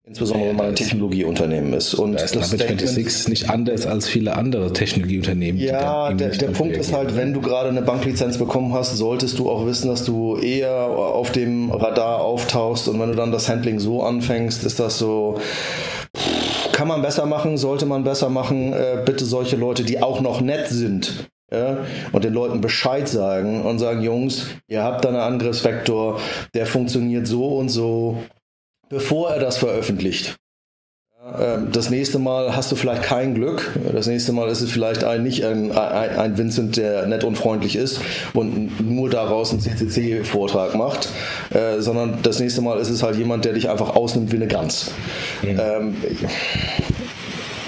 C: Insbesondere wenn man ein Technologieunternehmen ist.
A: Und da ist das 26 nicht anders als viele andere Technologieunternehmen.
C: Ja, der, der Punkt ist halt, wenn du gerade eine Banklizenz bekommen hast, solltest du auch wissen, dass du eher auf dem Radar auftauchst. Und wenn du dann das Handling so anfängst, ist das so, kann man besser machen, sollte man besser machen. Äh, bitte solche Leute, die auch noch nett sind, ja, und den Leuten Bescheid sagen und sagen, Jungs, ihr habt da einen Angriffsvektor, der funktioniert so und so bevor er das veröffentlicht. Ähm, das nächste Mal hast du vielleicht kein Glück. Das nächste Mal ist es vielleicht ein, nicht ein, ein, ein Vincent, der nett und freundlich ist und nur daraus einen CCC-Vortrag macht, äh, sondern das nächste Mal ist es halt jemand, der dich einfach ausnimmt wie eine Gans. Mhm. Ähm,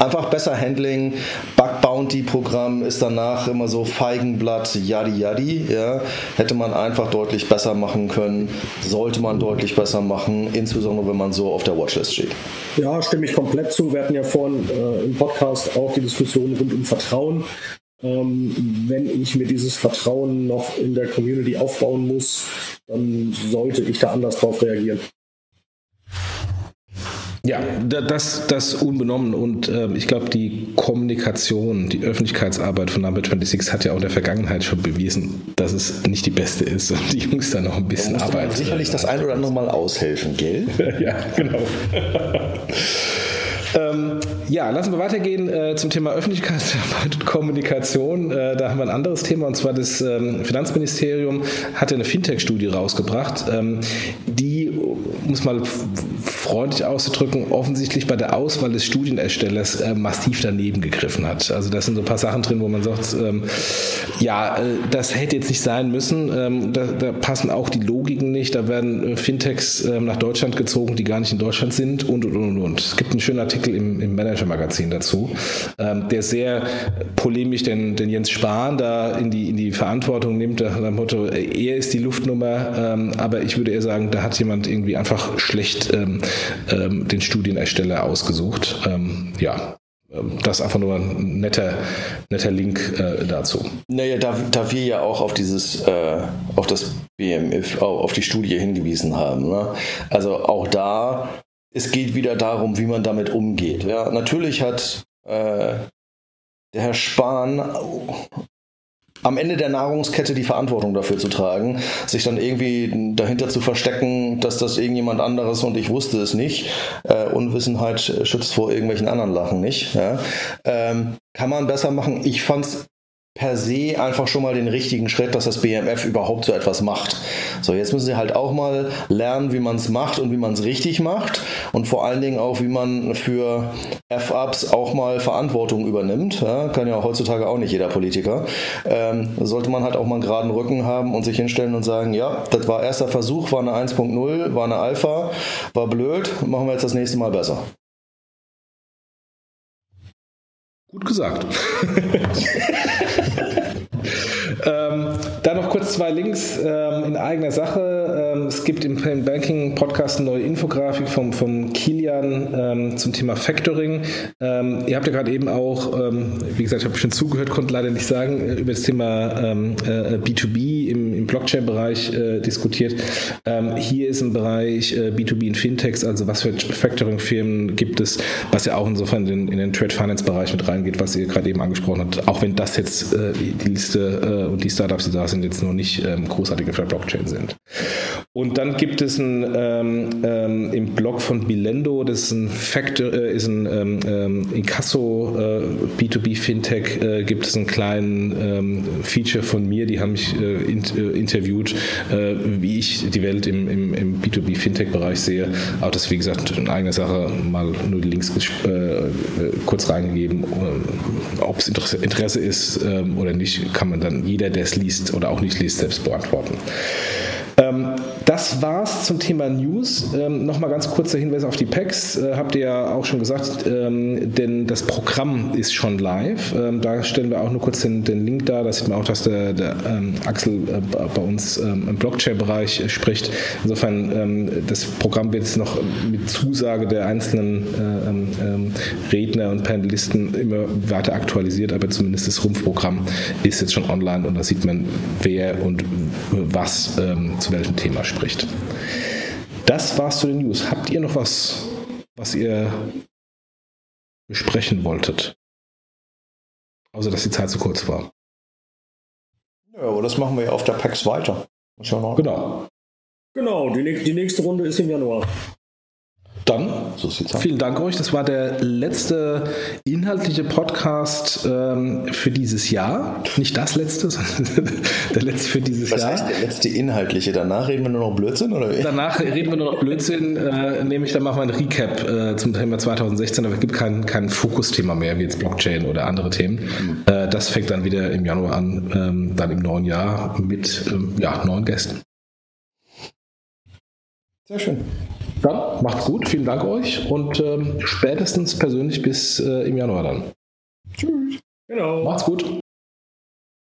C: einfach besser Handling, Bug Bounty-Programm ist danach immer so Feigenblatt, yadi yadi. Ja. Hätte man einfach deutlich besser machen können, sollte man deutlich besser machen, insbesondere wenn man so auf der Watchlist steht.
B: Ja, stimme ich komplett zu. Wir hatten ja vorhin äh, im Podcast auch die Diskussion rund um Vertrauen. Ähm, wenn ich mir dieses Vertrauen noch in der Community aufbauen muss, dann sollte ich da anders drauf reagieren.
A: Ja, das, das unbenommen und äh, ich glaube, die Kommunikation, die Öffentlichkeitsarbeit von Number 26 hat ja auch in der Vergangenheit schon bewiesen, dass es nicht die beste ist und die Jungs da noch ein bisschen da arbeiten.
C: Sicherlich das ein oder andere Mal aushelfen, gell?
A: ja, genau. Ähm, ja, lassen wir weitergehen äh, zum Thema Öffentlichkeitsarbeit und Kommunikation. Äh, da haben wir ein anderes Thema und zwar das ähm, Finanzministerium hat eine Fintech-Studie rausgebracht, ähm, die, muss mal freundlich auszudrücken, offensichtlich bei der Auswahl des Studienerstellers äh, massiv daneben gegriffen hat. Also da sind so ein paar Sachen drin, wo man sagt, ähm, ja, äh, das hätte jetzt nicht sein müssen. Ähm, da, da, passen auch die Logiken nicht. Da werden äh, Fintechs ähm, nach Deutschland gezogen, die gar nicht in Deutschland sind und und und und. Es gibt einen schönen Artikel im, im Manager-Magazin dazu, ähm, der sehr polemisch den, den Jens Spahn da in die, in die Verantwortung nimmt, nach dem Motto, er ist die Luftnummer, ähm, aber ich würde eher sagen, da hat jemand irgendwie einfach schlecht ähm, ähm den Studienersteller ausgesucht. Ähm, ja, ähm, das ist einfach nur ein netter, netter Link äh, dazu.
C: Naja, da, da wir ja auch auf dieses, äh, auf das BMF, auf die Studie hingewiesen haben. Ne? Also auch da es geht wieder darum, wie man damit umgeht. Ja, natürlich hat äh, der Herr Spahn am Ende der Nahrungskette die Verantwortung dafür zu tragen, sich dann irgendwie dahinter zu verstecken, dass das irgendjemand anderes und ich wusste es nicht. Äh, Unwissenheit schützt vor irgendwelchen anderen Lachen nicht. Ja. Ähm, kann man besser machen. Ich fand es per se einfach schon mal den richtigen Schritt, dass das BMF überhaupt so etwas macht. So, jetzt müssen sie halt auch mal lernen, wie man es macht und wie man es richtig macht und vor allen Dingen auch, wie man für F-Ups auch mal Verantwortung übernimmt. Ja, kann ja heutzutage auch nicht jeder Politiker. Ähm, sollte man halt auch mal einen geraden Rücken haben und sich hinstellen und sagen, ja, das war erster Versuch, war eine 1.0, war eine Alpha, war blöd, machen wir jetzt das nächste Mal besser.
A: Gut gesagt. ähm, dann noch kurz zwei Links ähm, in eigener Sache. Ähm, es gibt im Plain Banking Podcast eine neue Infografik vom, vom Kilian ähm, zum Thema Factoring. Ähm, ihr habt ja gerade eben auch, ähm, wie gesagt, ich habe schon zugehört, konnte leider nicht sagen, äh, über das Thema äh, B2B im, im Blockchain-Bereich äh, diskutiert. hier ist im Bereich äh, B2B in Fintechs, also was für Factoring-Firmen gibt es, was ja auch insofern in, in den Trade-Finance-Bereich mit reingeht, was ihr gerade eben angesprochen habt. Auch wenn das jetzt äh, die Liste äh, und die Startups, die da sind, jetzt noch nicht ähm, großartig auf der Blockchain sind. Und dann gibt es ein, ähm, ähm, im Blog von Bilendo, das ist ein, Factor, äh, ist ein ähm, ähm Inkasso äh, B2B Fintech, äh, gibt es einen kleinen ähm, Feature von mir, die haben mich äh, in, äh, interviewt, äh, wie ich die Welt im, im, im B2B Fintech Bereich sehe. Auch das, wie gesagt, eine eigene Sache, mal nur die Links kurz reingegeben. Ob es Interesse ist ähm, oder nicht, kann man dann jeder, der es liest oder auch nicht liest, selbst beantworten. Ähm, das war's zum Thema News. Ähm, Nochmal ganz kurzer Hinweis auf die Packs. Äh, habt ihr ja auch schon gesagt, ähm, denn das Programm ist schon live. Ähm, da stellen wir auch nur kurz den, den, Link da. Da sieht man auch, dass der, der ähm, Axel äh, bei uns ähm, im Blockchain-Bereich spricht. Insofern, ähm, das Programm wird jetzt noch mit Zusage der einzelnen äh, Redner und Panelisten immer weiter aktualisiert, aber zumindest das Rumpfprogramm ist jetzt schon online und da sieht man, wer und was zu welchem Thema spricht. Das war's zu den News. Habt ihr noch was, was ihr besprechen wolltet? Außer dass die Zeit zu kurz war.
C: Ja, aber das machen wir ja auf der PAX weiter.
B: Genau. Genau, die, die nächste Runde ist im Januar.
A: Dann so vielen Dank euch. Das war der letzte inhaltliche Podcast ähm, für dieses Jahr. Nicht das letzte, sondern der letzte für dieses
C: Was
A: Jahr.
C: Was heißt der letzte inhaltliche? Danach reden wir nur noch Blödsinn? Oder?
A: Danach reden wir nur noch Blödsinn. Äh, nämlich dann machen wir ein Recap äh, zum Thema 2016. Aber es gibt kein, kein Fokusthema mehr, wie jetzt Blockchain oder andere Themen. Mhm. Äh, das fängt dann wieder im Januar an, ähm, dann im neuen Jahr mit ähm, ja, neuen Gästen.
C: Sehr schön.
A: Dann macht's gut, vielen Dank euch und ähm, spätestens persönlich bis äh, im Januar dann. Tschüss. Genau. Macht's gut.